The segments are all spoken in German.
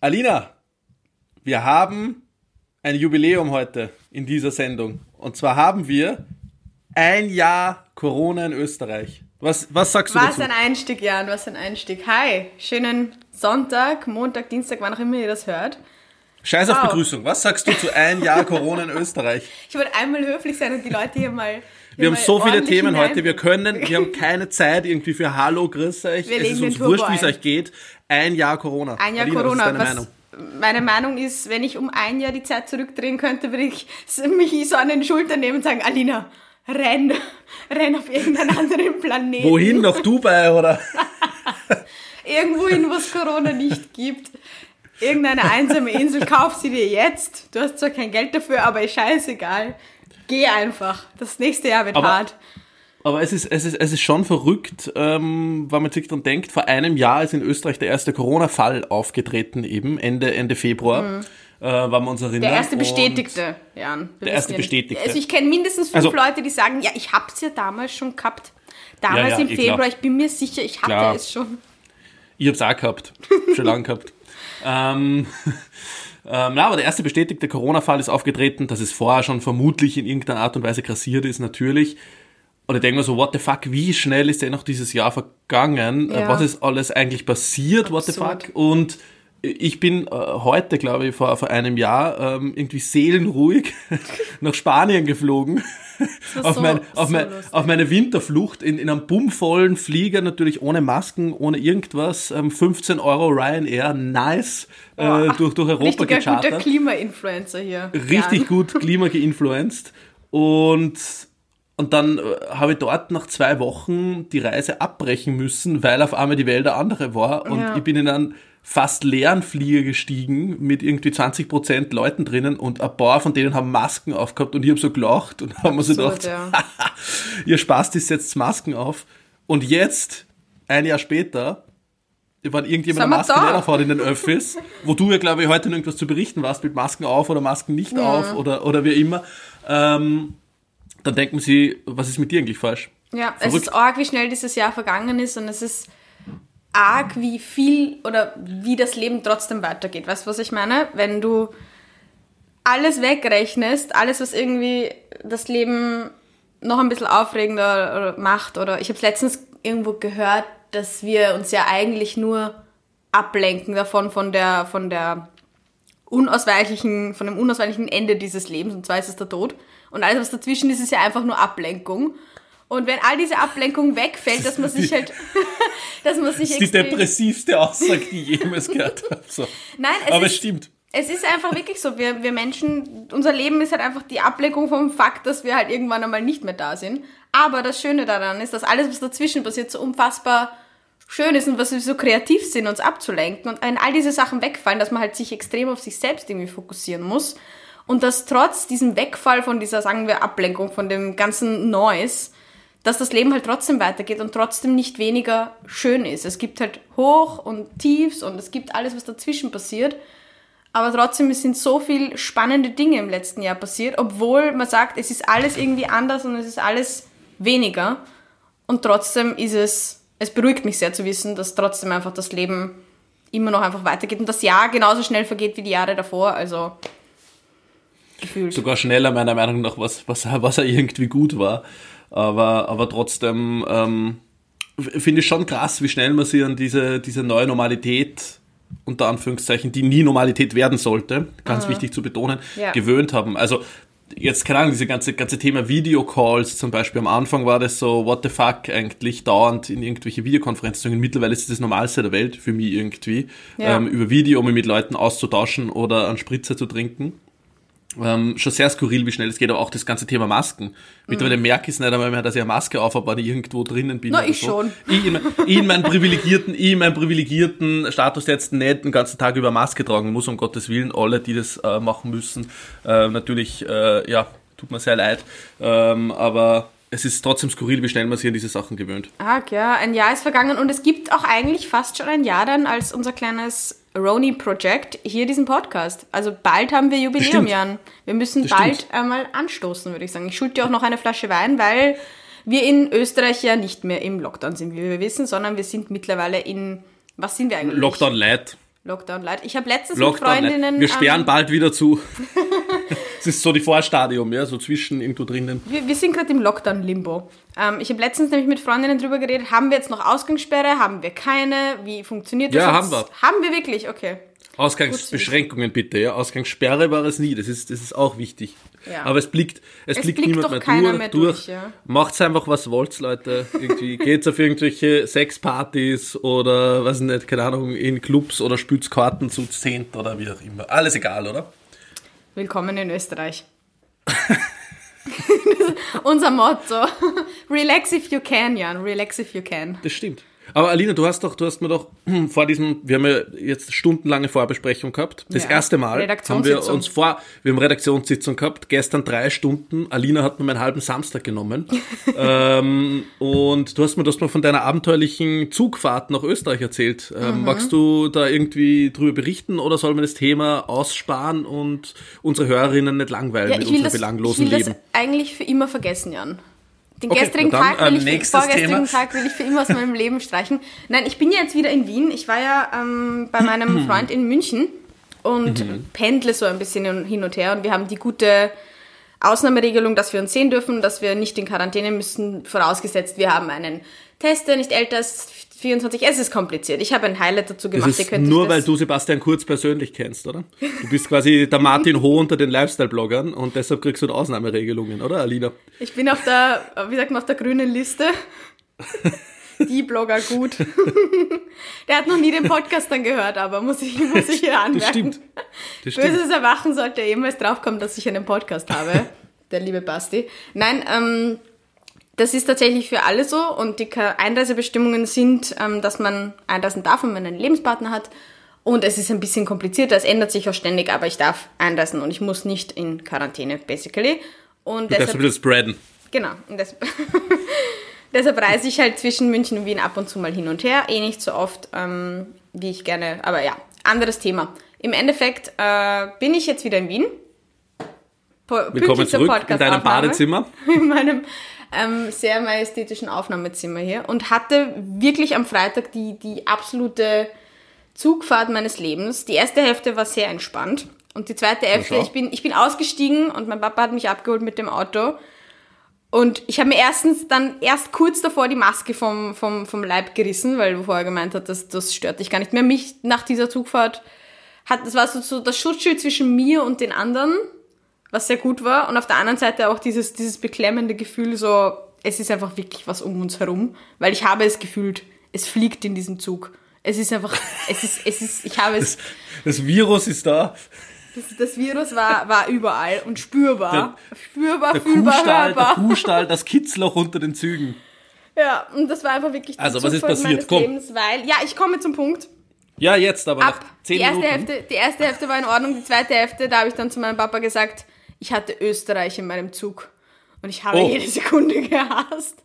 Alina, wir haben ein Jubiläum heute in dieser Sendung. Und zwar haben wir ein Jahr Corona in Österreich. Was, was sagst du Was dazu? ein Einstieg, Jan, was ein Einstieg. Hi, schönen Sonntag, Montag, Dienstag, wann auch immer ihr das hört. Scheiß auf Wow. Begrüßung. Was sagst du zu ein Jahr Corona in Österreich? Ich wollte einmal höflich sein und die Leute hier mal. Wir haben so viele Themen hinein- heute. Wir können, wir haben keine Zeit irgendwie für Hallo, grüß euch. Wir es ist uns wurscht, wie es euch geht. Ein Jahr Corona. Ein Jahr Alina, Corona. Was ist deine was, Meinung? Meine Meinung ist, wenn ich um ein Jahr die Zeit zurückdrehen könnte, würde ich mich so an den Schultern nehmen und sagen, Alina, renn, renn auf irgendeinen anderen Planeten. Wohin? Nach Dubai oder? Irgendwohin, wo es Corona nicht gibt. Irgendeine einsame Insel, kauf sie dir jetzt. Du hast zwar kein Geld dafür, aber ist scheißegal. Geh einfach. Das nächste Jahr wird Aber- hart. Aber es ist, es ist, es ist schon verrückt, ähm, wenn man sich dann denkt, vor einem Jahr ist in Österreich der erste Corona-Fall aufgetreten, eben Ende, Ende Februar, äh, wenn wir uns erinnern. Mhm. Der erste bestätigte, Jan. Der erste ja Bestätigte. Also ich kenne mindestens fünf Also- Leute, die sagen, ja, ich hab's ja damals schon gehabt. Damals Ja, ja, im eh Februar, klar. ich bin mir sicher, ich hatte Klar. es schon. Ich hab's auch gehabt. Schon lange gehabt. Ähm, ähm, na, aber der erste bestätigte Corona-Fall ist aufgetreten, dass es vorher schon vermutlich in irgendeiner Art und Weise grassiert ist, natürlich. Und ich denke mir so, what the fuck, wie schnell ist denn noch dieses Jahr vergangen? Ja. Äh, Was ist alles eigentlich passiert, what the Absurd. fuck? Und ich bin äh, heute, glaube ich, vor, vor einem Jahr ähm, irgendwie seelenruhig nach Spanien geflogen. auf, so- mein, auf, so mein, auf meine Winterflucht in, in einem bummvollen Flieger, natürlich ohne Masken, ohne irgendwas. Ähm, 15 Euro Ryanair, nice, äh, Boah, durch, durch Europa Richtiger guter gechartert. Klima-Influencer hier. Richtig Jan. gut Klima geinfluenced. Und, und dann äh, habe ich dort nach zwei Wochen die Reise abbrechen müssen, weil auf einmal die Welt eine andere war. Und Ja. ich bin in einen fast leeren Flieger gestiegen mit irgendwie 20% Leuten drinnen und ein paar von denen haben Masken aufgehabt und ich habe so gelacht und haben mir so gedacht, ja. ihr Spaß, die setzt Masken auf. Und jetzt, ein Jahr später, wenn irgendjemand eine Maske nicht aufhat in den Öffis, wo du ja, glaube ich, heute noch irgendwas zu berichten warst mit Masken auf oder Masken nicht auf oder, oder wie immer, ähm, dann denken sie, was ist mit dir eigentlich falsch? Ja, es Verrückt. ist arg, wie schnell dieses Jahr vergangen ist und es ist arg, wie viel oder wie das Leben trotzdem weitergeht. Weißt du, was ich meine? Wenn du alles wegrechnest, alles, was irgendwie das Leben noch ein bisschen aufregender macht oder ich habe letztens irgendwo gehört, dass wir uns ja eigentlich nur ablenken davon von der von der unausweichlichen von dem unausweichlichen Ende dieses Lebens und zwar ist es der Tod und alles was dazwischen ist ist ja einfach nur Ablenkung und wenn all diese Ablenkung wegfällt, dass man sich halt dass man sich Das ist die depressivste Aussage, die ich jemals gehört habe. So. Nein, es Aber es ist, stimmt. es ist einfach wirklich so. Wir, wir Menschen, unser Leben ist halt einfach die Ablenkung vom Fakt, dass wir halt irgendwann einmal nicht mehr da sind. Aber das Schöne daran ist, dass alles, was dazwischen passiert, so unfassbar schön ist und was wir so kreativ sind, uns abzulenken. Und wenn all diese Sachen wegfallen, dass man halt sich extrem auf sich selbst irgendwie fokussieren muss. Und dass trotz diesem Wegfall von dieser, sagen wir, Ablenkung, von dem ganzen Noise, dass das Leben halt trotzdem weitergeht und trotzdem nicht weniger schön ist. Es gibt halt Hoch und Tiefs und es gibt alles, was dazwischen passiert. Aber trotzdem sind so viel spannende Dinge im letzten Jahr passiert, obwohl man sagt, es ist alles irgendwie anders und es ist alles weniger. Und trotzdem ist es, es beruhigt mich sehr zu wissen, dass trotzdem einfach das Leben immer noch einfach weitergeht und das Jahr genauso schnell vergeht wie die Jahre davor. Also gefühlt. Sogar schneller, meiner Meinung nach, was, was, was er irgendwie gut war. Aber, aber trotzdem ähm, finde ich schon krass, wie schnell man sich an diese, diese neue Normalität, unter Anführungszeichen, die nie Normalität werden sollte, ganz wichtig zu betonen, Ja. gewöhnt haben. Also jetzt, keine Ahnung, diese ganze, ganze Thema Videocalls zum Beispiel, am Anfang war das so, what the fuck, eigentlich dauernd in irgendwelche Videokonferenzen zu gehen. Mittlerweile ist es das Normalste der Welt für mich irgendwie, Ja. ähm, über Video, um mich mit Leuten auszutauschen oder einen Spritzer zu trinken. Ähm, schon sehr skurril, wie schnell es geht, aber auch das ganze Thema Masken. Mittlerweile merke ich es nicht einmal mehr, dass ich eine Maske auf habe, wenn ich irgendwo drinnen bin. Na, ich so. schon. Ich in, ich in meinen privilegierten, ich in meinen privilegierten Status jetzt nicht den ganzen Tag über Maske tragen muss, um Gottes Willen. Alle, die das äh, machen müssen, äh, natürlich, äh, ja, tut mir sehr leid. Ähm, aber es ist trotzdem skurril, wie schnell man sich an diese Sachen gewöhnt. Arg, ja. Ein Jahr ist vergangen und es gibt auch eigentlich fast schon ein Jahr dann als unser kleines Roni-Project hier diesen Podcast. Also bald haben wir Jubiläum, Stimmt. Jan. Wir müssen Das bald stimmt. einmal anstoßen, würde ich sagen. Ich schuld dir auch noch eine Flasche Wein, weil wir in Österreich ja nicht mehr im Lockdown sind, wie wir wissen, sondern wir sind mittlerweile in, was sind wir eigentlich? Lockdown Light. Lockdown Light. Ich habe letztens Lockdown. mit Freundinnen. wir sperren bald wieder zu. Es ist so die Vorstadium, ja, so zwischen irgendwo drinnen. wir, wir sind gerade im Lockdown-Limbo. Ähm, ich habe letztens nämlich mit Freundinnen drüber geredet. Haben wir jetzt noch Ausgangssperre? Haben wir keine? Wie funktioniert das? Ja, haben wir. Haben wir wirklich? Okay. Ausgangsbeschränkungen bitte, ja. Ausgangssperre war es nie, das ist, das ist auch wichtig. Ja. Aber es blickt, es, Es blickt, blickt niemand mehr, keiner durch, mehr durch. ja. Macht's einfach, was wollt, Leute. Irgendwie geht's auf irgendwelche Sexpartys oder, weiß ich nicht, keine Ahnung, in Clubs oder spielt's Karten zu zehnt oder wie auch immer. Alles egal, oder? Willkommen in Österreich. Unser Motto. Relax if you can, Jan. Relax if you can. Das stimmt. Aber Alina, du hast doch, du hast mir doch vor diesem, wir haben ja jetzt stundenlange Vorbesprechung gehabt. Das Ja. erste Mal haben wir uns vor, wir haben Redaktionssitzung gehabt, gestern drei Stunden. Alina hat mir meinen halben Samstag genommen. ähm, und du hast mir, hast mir von deiner abenteuerlichen Zugfahrt nach Österreich erzählt. Mhm. Ähm, Magst du da irgendwie drüber berichten oder soll man das Thema aussparen und unsere Hörerinnen nicht langweilen Ja, mit ich unserem das, ich belanglosen will Leben? das eigentlich für immer vergessen, Jan. Den Okay, gestrigen Tag will äh, ich, nächstes vorgestrigen Thema. Tag will ich für immer aus meinem Leben streichen. Nein, ich bin ja jetzt wieder in Wien. Ich war ja ähm, bei meinem Freund in München und Mhm. pendle so ein bisschen hin und her. Und wir haben die gute Ausnahmeregelung, dass wir uns sehen dürfen, dass wir nicht in Quarantäne müssen, vorausgesetzt, wir haben einen Test, der nicht älter als 24. Es ist kompliziert. Ich habe ein Highlight dazu Das gemacht. Ihr ist nur, das weil du Sebastian Kurz persönlich kennst, oder? Du bist quasi der Martin Ho unter den Lifestyle-Bloggern und deshalb kriegst du Ausnahmeregelungen, oder Alina? Ich bin auf der, wie sagt man, auf der grünen Liste. Die Blogger gut. Der hat noch nie den Podcast dann gehört, aber muss ich, muss ich hier anmerken. Das stimmt. Das stimmt. Böses Erwachen sollte er jemals draufkommen, dass ich einen Podcast habe. Der liebe Basti. Nein, ähm, das ist tatsächlich für alle so und die Einreisebestimmungen sind, ähm, dass man einreisen darf, wenn man einen Lebenspartner hat. Und es ist ein bisschen komplizierter, es ändert sich auch ständig, aber ich darf einreisen und ich muss nicht in Quarantäne, basically. Und Du darfst deshalb, ein bisschen spreaden. genau, und das, deshalb reise ich halt zwischen München und Wien ab und zu mal hin und her, eh nicht so oft, ähm, wie ich gerne, aber ja, anderes Thema. Im Endeffekt äh, bin ich jetzt wieder in Wien. Po Willkommen zurück in deinem. Badezimmer. In meinem ähm, sehr majestätischen Aufnahmezimmer hier und hatte wirklich am Freitag die, die absolute Zugfahrt meines Lebens. Die erste Hälfte war sehr entspannt und die zweite Hälfte, ich bin, ich bin ausgestiegen und mein Papa hat mich abgeholt mit dem Auto. Und ich habe mir erstens dann erst kurz davor die Maske vom, vom, vom Leib gerissen, weil du vorher gemeint hast, das, das stört dich gar nicht mehr. Mich nach dieser Zugfahrt hat, das war so, so das Schutzschild zwischen mir und den anderen, was sehr gut war. Und auf der anderen Seite auch dieses, dieses beklemmende Gefühl, so, es ist einfach wirklich was um uns herum, weil ich habe es gefühlt, es fliegt in diesem Zug. Es ist einfach, es ist, es ist, ich habe es, Das Virus ist da. das, das Virus war, war überall und spürbar. spürbar, Der fühlbar, Kuhstall, der hörbar. Kuhstall, das Kitzloch unter den Zügen. Ja, und das war einfach wirklich die Also, was ist passiert? meines Komm. Lebens, weil, ja, ich komme zum Punkt. Ja, jetzt aber Ab. nach Die zehn erste, Minuten. Hälfte, die erste Hälfte war in Ordnung, die zweite Hälfte, da habe ich dann zu meinem Papa gesagt, ich hatte Österreich in meinem Zug. Und ich habe Oh. jede Sekunde gehasst.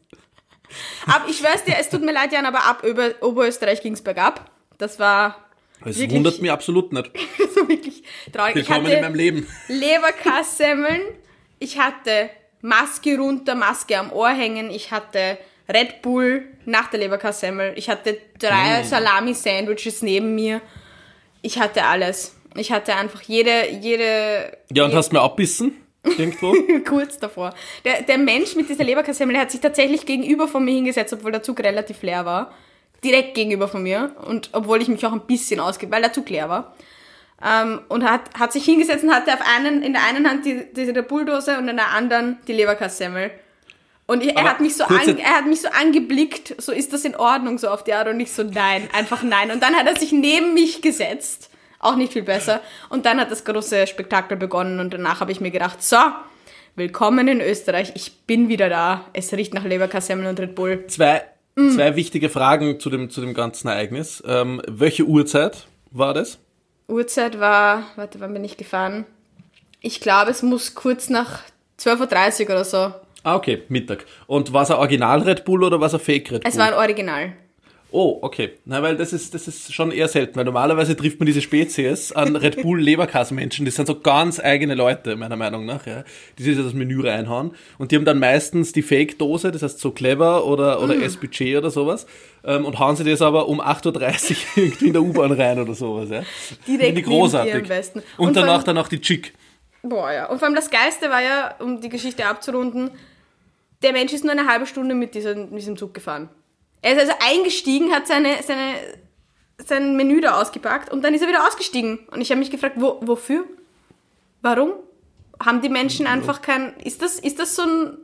Aber ich schwör's dir, es tut mir leid, Jan, aber ab über Oberösterreich ging's bergab. Das war Das wirklich- wundert mich absolut nicht. so wirklich traurig. Ich Willkommen in meinem hatte Leben. Leberkassemmeln, ich hatte Maske runter, Maske am Ohr hängen, ich hatte Red Bull nach der Leberkassemmel, ich hatte drei Mm. Salami-Sandwiches neben mir. Ich hatte alles. Ich hatte einfach jede, jede, Ja, und hast mir abbissen? Irgendwo? kurz davor. Der, der Mensch mit dieser Leberkassemmel, der hat sich tatsächlich gegenüber von mir hingesetzt, obwohl der Zug relativ leer war. Direkt gegenüber von mir. Und obwohl ich mich auch ein bisschen ausgebe, weil der Zug leer war. Ähm, und hat, hat sich hingesetzt und hatte auf einen, in der einen Hand die, diese Bulldose und in der anderen die Leberkassemmel. Und ich, er, hat mich so an, er hat mich so angeblickt, so ist das in Ordnung, so auf die Art und ich so nein, einfach nein. Und dann hat er sich neben mich gesetzt, auch nicht viel besser. Und dann hat das große Spektakel begonnen und danach habe ich mir gedacht, so, willkommen in Österreich, ich bin wieder da. Es riecht nach Leberkassemmel und Red Bull. Zwei, Mm. zwei wichtige Fragen zu dem, zu dem ganzen Ereignis. Ähm, welche Uhrzeit war das? Uhrzeit war, warte, wann bin ich gefahren? Ich glaube, es muss kurz nach 12.30 Uhr oder so. Ah, okay, Mittag. Und war es ein Original Red Bull oder war es ein Fake Red Bull? Es war ein Original. Oh, okay. Na, weil das ist, das ist schon eher selten, weil normalerweise trifft man diese Spezies an Red Bull Leberkass-Menschen. Das sind so ganz eigene Leute, meiner Meinung nach, ja. Die sich das Menü reinhauen. Und die haben dann meistens die Fake-Dose, das heißt so clever oder, oder mm. SBG oder sowas. Ähm, und hauen sie das aber um 8.30 Uhr irgendwie in der U-Bahn rein oder sowas, ja. Direkt die großartig. Am besten. Und, und danach dann auch die Chick. Boah, ja. Und vor allem das Geiste war ja, um die Geschichte abzurunden, der Mensch ist nur eine halbe Stunde mit diesem, diesem Zug gefahren. Er ist also eingestiegen, hat seine, seine, sein Menü da ausgepackt und dann ist er wieder ausgestiegen. Und ich habe mich gefragt, wo, wofür? Warum? Haben die Menschen einfach kein. Ist das, ist das so ein.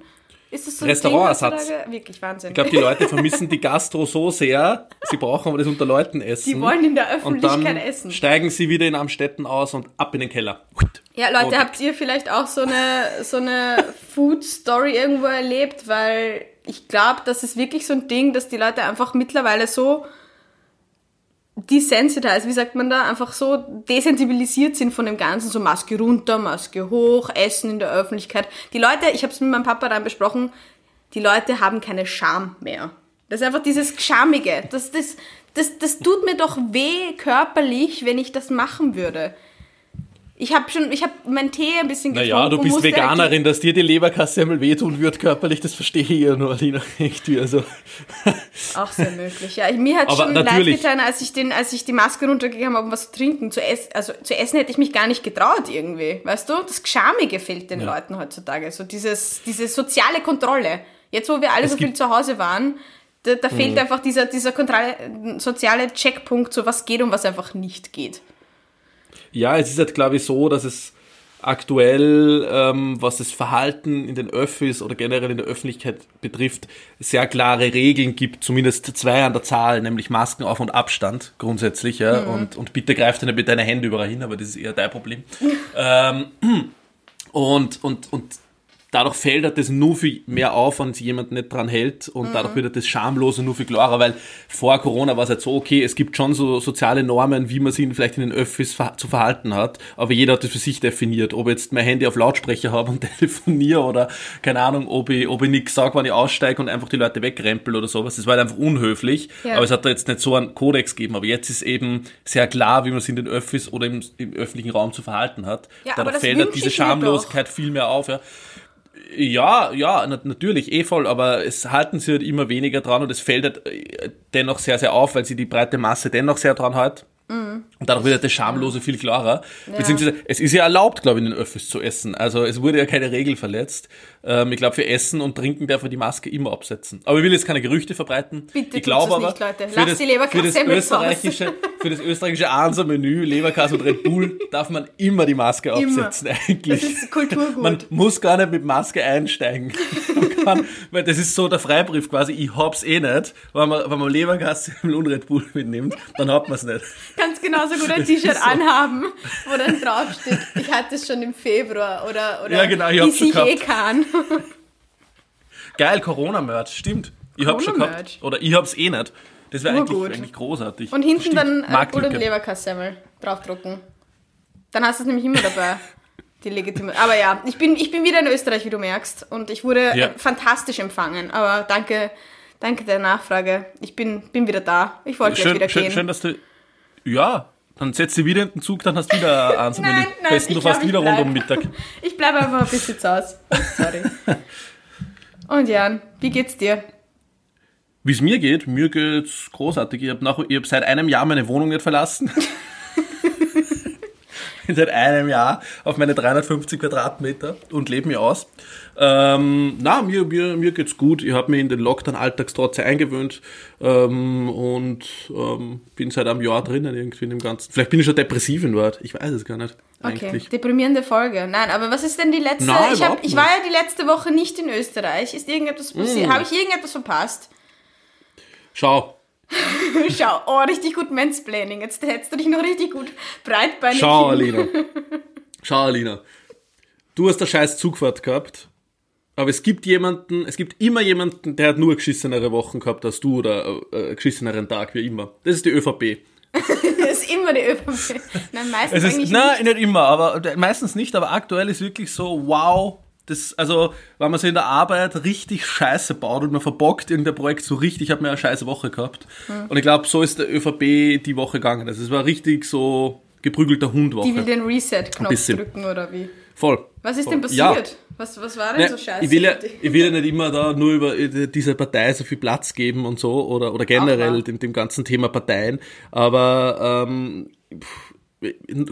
Ist das so ein Restaurantersatz. Wirklich Wahnsinn. Ich glaube, die Leute vermissen die Gastro so sehr, sie brauchen aber das unter Leuten essen. Die wollen in der Öffentlichkeit und dann essen. Steigen sie wieder in Amstetten aus und ab in den Keller. Ja, Leute, habt ihr vielleicht auch so eine, so eine Food-Story irgendwo erlebt? Weil ich glaube, das ist wirklich so ein Ding, dass die Leute einfach mittlerweile so desensitized, wie sagt man da, einfach so desensibilisiert sind von dem Ganzen, so Maske runter, Maske hoch, Essen in der Öffentlichkeit. Die Leute, ich habe es mit meinem Papa dann besprochen, die Leute haben keine Scham mehr. Das ist einfach dieses Schamige. Das, das, das, das tut mir doch weh körperlich, wenn ich das machen würde. Ich habe schon, ich habe meinen Tee ein bisschen getrunken. Naja, du bist Veganerin, dass dir die Leberkassemmel wehtun wird körperlich, das verstehe ich ja nur, Alina. Irgendwie, also. Auch sehr möglich, ja. Mir hat schon leid getan, als ich, den, als ich die Maske runtergegeben habe, um was zu trinken. Zu essen, also zu essen hätte ich mich gar nicht getraut irgendwie, weißt du? Das Geschamige fehlt den ja. Leuten heutzutage. So dieses, diese soziale Kontrolle. Jetzt, wo wir alle es so viel zu Hause waren, da, da fehlt mhm. einfach dieser, dieser Kontrolle, soziale Checkpunkt, so was geht und was einfach nicht geht. Ja, es ist halt, glaube ich, so, dass es aktuell, ähm, was das Verhalten in den Öffis oder generell in der Öffentlichkeit betrifft, sehr klare Regeln gibt, zumindest zwei an der Zahl, nämlich Masken auf und Abstand grundsätzlich, ja, mhm. und, und bitte greif dir nicht mit deinen Händen überall hin, aber das ist eher dein Problem. ähm, und, und, und dadurch fällt halt das nur viel mehr auf, wenn sich jemand nicht dran hält und mhm. dadurch wird halt das Schamlose nur viel klarer, weil vor Corona war es halt so, okay, es gibt schon so soziale Normen, wie man sich vielleicht in den Öffis zu verhalten hat, aber jeder hat das für sich definiert, ob ich jetzt mein Handy auf Lautsprecher habe und telefoniere oder keine Ahnung, ob ich, ob ich nichts sage, wenn ich aussteige und einfach die Leute wegrempel oder sowas, das war halt einfach unhöflich, ja. aber es hat da jetzt nicht so einen Kodex gegeben, aber jetzt ist eben sehr klar, wie man sich in den Öffis oder im, im öffentlichen Raum zu verhalten hat. Ja, dadurch fällt halt diese Schamlosigkeit viel mehr auf, ja. Ja, ja, natürlich, eh voll, aber es halten sie halt immer weniger dran und es fällt halt äh, dennoch sehr, sehr auf, weil sie die breite Masse dennoch sehr dran hat. Mhm. Und dadurch wird das Schamlose viel klarer. Ja. Beziehungsweise, es ist ja erlaubt, glaube ich, in den Öffis zu essen. Also es wurde ja keine Regel verletzt. Ähm, ich glaube, für Essen und Trinken darf man die Maske immer absetzen. Aber ich will jetzt keine Gerüchte verbreiten. Bitte ich glaube aber, nicht, Leute. Lass das, die für das österreichische, für das österreichische Ansa-Menü, Leberkass und Red Bull, darf man immer die Maske absetzen, immer. eigentlich. Das ist Kulturgut. Man muss gar nicht mit Maske einsteigen. Man weil das ist so der Freibrief quasi, ich hab's eh nicht. Wenn man, wenn man Leberkass und Red Bull mitnimmt, dann hat man es nicht. Kannst genauso gut ein T-Shirt so. anhaben, wo dann draufsteht, ich hatte es schon im Februar oder, oder ja, genau, ich, ich eh kann. Geil, Corona-Merch, stimmt. Ich hab's schon gehabt. Oder ich hab's eh nicht. Das wäre eigentlich, eigentlich großartig. Und hinten stimmt. dann Red Bull und Leberkassemmel draufdrucken. Dann hast du es nämlich immer dabei. Die legitime. Aber ja, ich bin, ich bin wieder in Österreich, wie du merkst. Und ich wurde ja. fantastisch empfangen. Aber danke, danke der Nachfrage. Ich bin, bin wieder da. Ich wollte schön, gleich wieder schön, gehen. Schön, dass du. Ja, dann setzt du wieder in den Zug, dann hast du wieder eins nein, nein, Besten du fast wieder rund um Mittag. ich bleibe einfach ein bisschen zu Hause. Sorry. Und Jan, wie geht's dir? Wie es mir geht? Mir geht's großartig. Ich habe hab seit einem Jahr meine Wohnung nicht verlassen. Seit einem Jahr auf meine 350 Quadratmeter und lebe mir aus. Ähm, na, mir, mir, mir geht's gut. Ich habe mich in den Lockdown-Alltags trotzdem eingewöhnt ähm, und ähm, bin seit einem Jahr drinnen irgendwie in dem Ganzen. Vielleicht bin ich schon depressiv in Wort. Ich weiß es gar nicht. Okay, eigentlich. deprimierende Folge. Nein, aber was ist denn die letzte? Nein, ich, hab, ich war ja die letzte Woche nicht in Österreich. Ist irgendetwas passiert? Mm. Habe ich irgendetwas verpasst? Schau, Schau, oh, richtig gut Mansplaining. Jetzt hättest du dich noch richtig gut breitbeinig. Schau, Alina. Schau, Alina. Du hast eine scheiß Zugfahrt gehabt. Aber es gibt jemanden, es gibt immer jemanden, der hat nur geschissenere Wochen gehabt als du oder äh, geschisseneren Tag, wie immer. Das ist die ÖVP. das ist immer die ÖVP. Nein, meistens es ist, eigentlich nein, nicht. nicht immer, aber meistens nicht, aber aktuell ist wirklich so, wow, das, also, wenn man so in der Arbeit richtig Scheiße baut und man verbockt irgendein Projekt so richtig, hat man eine scheiße Woche gehabt. Hm. Und ich glaube, so ist der ÖVP die Woche gegangen. Also es war richtig so geprügelter Hundwoche. Die will den Reset-Knopf drücken oder wie? Voll. Was ist Voll. denn passiert? Ja. Was, was war denn Ja, so scheiße? ich, will ja, ich will ja nicht immer da nur über äh, diese Partei so viel Platz geben und so oder, oder generell dem, dem ganzen Thema Parteien, aber ähm, pff,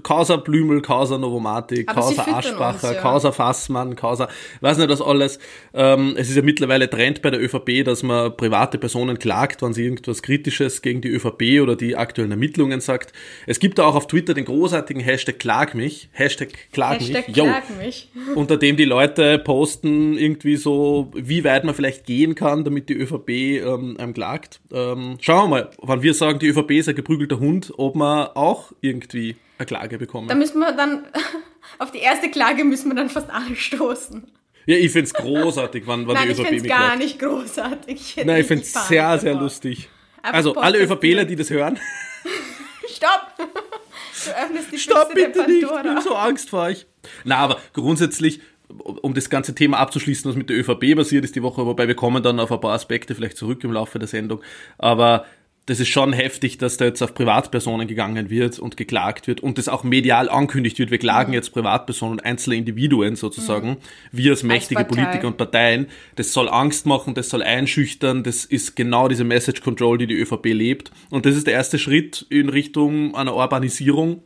Causa Blümel, Causa Novomatic, Aber Causa Aschbacher, uns, ja. Causa Fassmann, Causa, weiß nicht was alles. Ähm, es ist ja mittlerweile Trend bei der ÖVP, dass man private Personen klagt, wenn sie irgendwas Kritisches gegen die ÖVP oder die aktuellen Ermittlungen sagt. Es gibt da auch auf Twitter den großartigen Hashtag Klag mich, Hashtag Klag Hashtag mich, Yo klag mich. unter dem die Leute posten irgendwie so, wie weit man vielleicht gehen kann, damit die ÖVP ähm, einem klagt. Ähm, schauen wir mal, wenn wir sagen, die ÖVP ist ein geprügelter Hund, ob wir auch irgendwie eine Klage bekommen. Da müssen wir dann, auf die erste Klage müssen wir dann fast alle stoßen. ja, ich find's großartig, wenn, wenn Nein, die ich ÖVP finde es mich gar nicht großartig. Ich Nein, ich find's Panik sehr, sehr davor. lustig. Einfach Also, alle. ÖVPler, die das hören, Stopp! Du öffnest die stopp Büchse bitte nicht, ich bin so Angst vor euch. Na, aber grundsätzlich, um das ganze Thema abzuschließen, was mit der ÖVP passiert ist die Woche, wobei wir kommen dann auf ein paar Aspekte vielleicht zurück im Laufe der Sendung, aber das ist schon heftig, dass da jetzt auf Privatpersonen gegangen wird und geklagt wird und das auch medial ankündigt wird. Wir klagen jetzt Privatpersonen, einzelne Individuen sozusagen, wir als mächtige Partei. Politiker und Parteien. Das soll Angst machen, das soll einschüchtern, das ist genau diese Message Control, die die ÖVP lebt. Und das ist der erste Schritt in Richtung einer Urbanisierung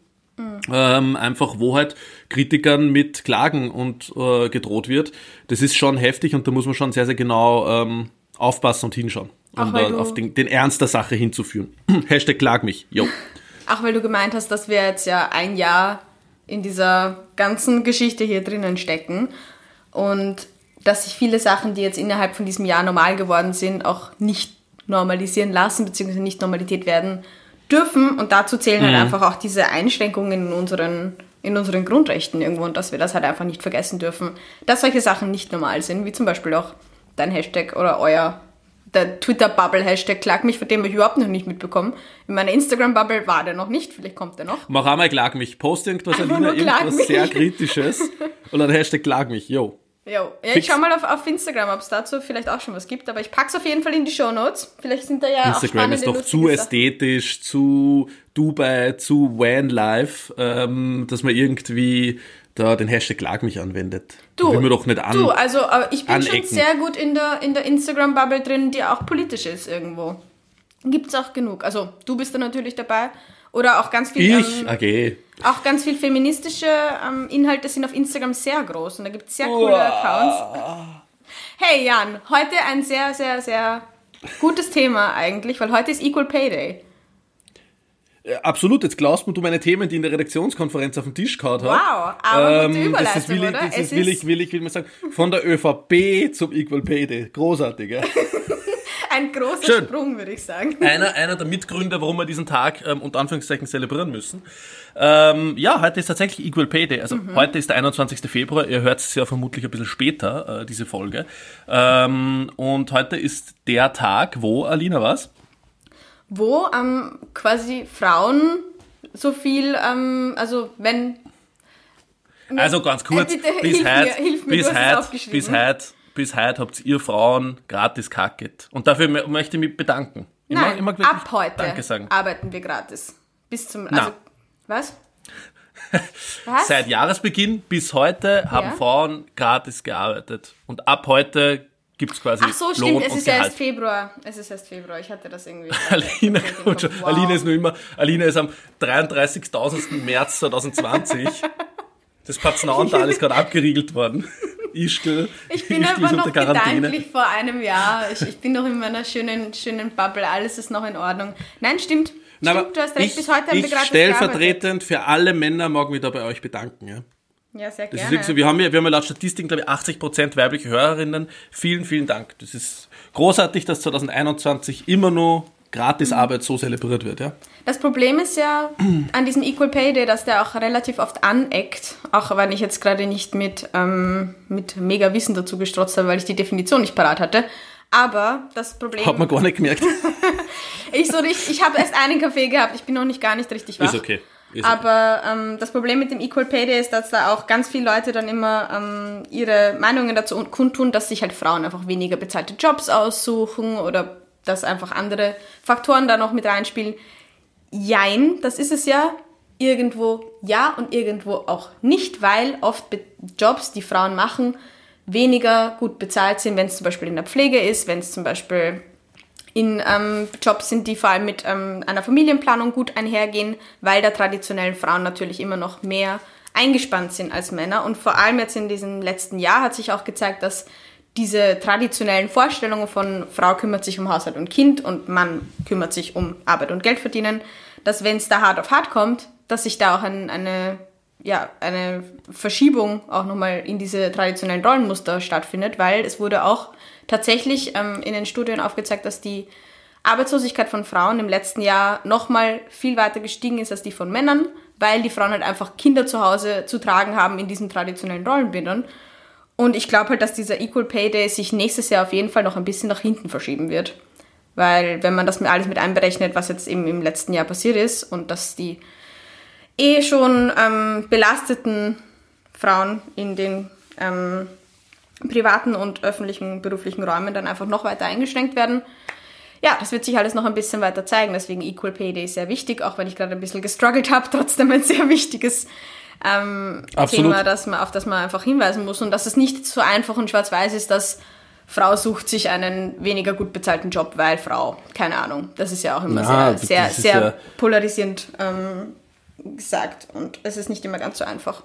ähm, einfach wo halt Kritikern mit Klagen und äh, gedroht wird. Das ist schon heftig und da muss man schon sehr, sehr genau ähm, aufpassen und hinschauen, um weil da du- auf den, den Ernst der Sache hinzuführen. Hashtag klag mich. Jo. Auch weil du gemeint hast, dass wir jetzt ja ein Jahr in dieser ganzen Geschichte hier drinnen stecken und dass sich viele Sachen, die jetzt innerhalb von diesem Jahr normal geworden sind, auch nicht normalisieren lassen bzw. nicht Normalität werden dürfen. Und dazu zählen halt einfach auch diese Einschränkungen in unseren, in unseren Grundrechten irgendwo und dass wir das halt einfach nicht vergessen dürfen, dass solche Sachen nicht normal sind, wie zum Beispiel auch dein Hashtag oder euer der Twitter-Bubble-Hashtag klag mich, von dem ich überhaupt noch nicht mitbekommen. In meiner Instagram-Bubble war der noch nicht, vielleicht kommt der noch. Mach einmal klag mich. Post irgendwas, Einfach Alina, irgendwas mich. sehr Kritisches und dann Hashtag klag mich. Jo. Jo. Ja, ich schau mal auf, auf Instagram, ob es dazu vielleicht auch schon was gibt, aber ich pack's auf jeden Fall in die Show Notes. Vielleicht sind da ja auch Instagram spannende, ist doch zu ästhetisch, zu Dubai, zu Vanlife, ähm, dass man irgendwie da den Hashtag klag mich anwendet. Du, Will man doch nicht an. Du, also ich bin schon anecken. sehr gut in der, in der Instagram-Bubble drin, die auch politisch ist irgendwo. Gibt's auch genug. Also du bist da natürlich dabei. Oder auch ganz viel, ich? ähm, Okay. auch ganz viel feministische ähm, Inhalte sind auf Instagram sehr groß und da gibt es sehr coole Accounts. Hey Jan, heute ein sehr, sehr, sehr gutes Thema eigentlich, weil heute ist Equal Pay Day. Äh, Absolut, jetzt glaubst du meine Themen, die in der Redaktionskonferenz auf den Tisch gehauen habe. Wow, aber gute das Überleitung, ist, will ich, oder? das Es ist, will, ich, will ich, will man sagen, von der ÖVP zum Equal Pay Day. Großartig, ja. Ein großer Schön. Sprung, würde ich sagen. einer, einer der Mitgründer, warum wir diesen Tag ähm, unter Anführungszeichen zelebrieren müssen. Ähm, ja, heute ist tatsächlich Equal Pay Day. Also heute ist der 21. Februar. Ihr hört es ja vermutlich ein bisschen später, äh, diese Folge. Ähm, und heute ist der Tag, wo, Alina, was? Wo ähm, quasi Frauen so viel, ähm, also wenn Also ganz kurz, Äh, bitte, bis heute, bis heute, bis heute, bis heute habt ihr Frauen gratis kacket. Und dafür mö- möchte ich mich bedanken. Nein, mag wirklich ab heute Danke sagen. arbeiten wir gratis. Bis zum, also, was? Was? Seit Jahresbeginn bis heute haben Ja. Frauen gratis gearbeitet. Und ab heute gibt's quasi Ach so, Lohn stimmt, es und ist ja erst Februar. Es ist erst Februar, ich hatte das irgendwie. Alina, Kopf. Wow. Alina ist nur immer, Alina ist am 33.000. März 2020. Das Patzenauental ist gerade abgeriegelt worden. Ischgl, Ich bin Ischgl einfach noch gedanklich vor einem Jahr. Ich, ich bin noch in meiner schönen, schönen Bubble. Alles ist noch in Ordnung. Nein, stimmt. Aber stimmt, du hast recht. ich, Bis heute haben wir gratis stellvertretend für alle Männer mich da bei euch bedanken. Ja. Ja, sehr Das ist gerne. so, wir haben ja, wir haben ja laut Statistik, glaube ich, 80% weibliche Hörerinnen. Vielen, vielen Dank. Das ist großartig, dass 2021 immer nur Gratisarbeit so zelebriert wird. Ja. Das Problem ist ja an diesem Equal Pay Day, dass der auch relativ oft aneckt, auch wenn ich jetzt gerade nicht mit, ähm, mit mega Wissen dazu gestrotzt habe, weil ich die Definition nicht parat hatte. Aber das Problem, Hat man gar nicht gemerkt. ich so richtig, ich habe erst einen Kaffee gehabt, ich bin noch nicht gar nicht richtig wach. Ist okay. Aber ähm, das Problem mit dem Equal Pay Day ist, dass da auch ganz viele Leute dann immer ähm, ihre Meinungen dazu kundtun, dass sich halt Frauen einfach weniger bezahlte Jobs aussuchen oder dass einfach andere Faktoren da noch mit reinspielen. Jein, das ist es ja. Irgendwo ja und irgendwo auch nicht, weil oft Be Jobs, die Frauen machen, weniger gut bezahlt sind, wenn es zum Beispiel in der Pflege ist, wenn es zum Beispiel in ähm, Jobs sind, die vor allem mit ähm, einer Familienplanung gut einhergehen, weil da traditionellen Frauen natürlich immer noch mehr eingespannt sind als Männer. Und vor allem jetzt in diesem letzten Jahr hat sich auch gezeigt, dass diese traditionellen Vorstellungen von Frau kümmert sich um Haushalt und Kind und Mann kümmert sich um Arbeit und Geld verdienen, dass wenn es da hart auf hart kommt, dass sich da auch ein, eine, ja, eine Verschiebung auch nochmal in diese traditionellen Rollenmuster stattfindet, weil es wurde auch tatsächlich ähm, in den Studien aufgezeigt, dass die Arbeitslosigkeit von Frauen im letzten Jahr nochmal viel weiter gestiegen ist als die von Männern, weil die Frauen halt einfach Kinder zu Hause zu tragen haben in diesen traditionellen Rollenbildern. Und ich glaube halt, dass dieser Equal Pay Day sich nächstes Jahr auf jeden Fall noch ein bisschen nach hinten verschieben wird. Weil wenn man das alles mit einberechnet, was jetzt eben im letzten Jahr passiert ist und dass die eh schon ähm, belasteten Frauen in den ähm, privaten und öffentlichen beruflichen Räumen dann einfach noch weiter eingeschränkt werden. Ja, das wird sich alles noch ein bisschen weiter zeigen. Deswegen Equal Pay Day ist sehr wichtig, auch wenn ich gerade ein bisschen gestruggelt habe. Trotzdem ein sehr wichtiges ähm, Thema, das man, auf das man einfach hinweisen muss. Und dass es nicht so einfach und schwarz-weiß ist, dass Frau sucht sich einen weniger gut bezahlten Job, weil Frau. Keine Ahnung. Das ist ja auch immer Na, sehr, sehr, sehr ja polarisierend ähm, gesagt. Und es ist nicht immer ganz so einfach.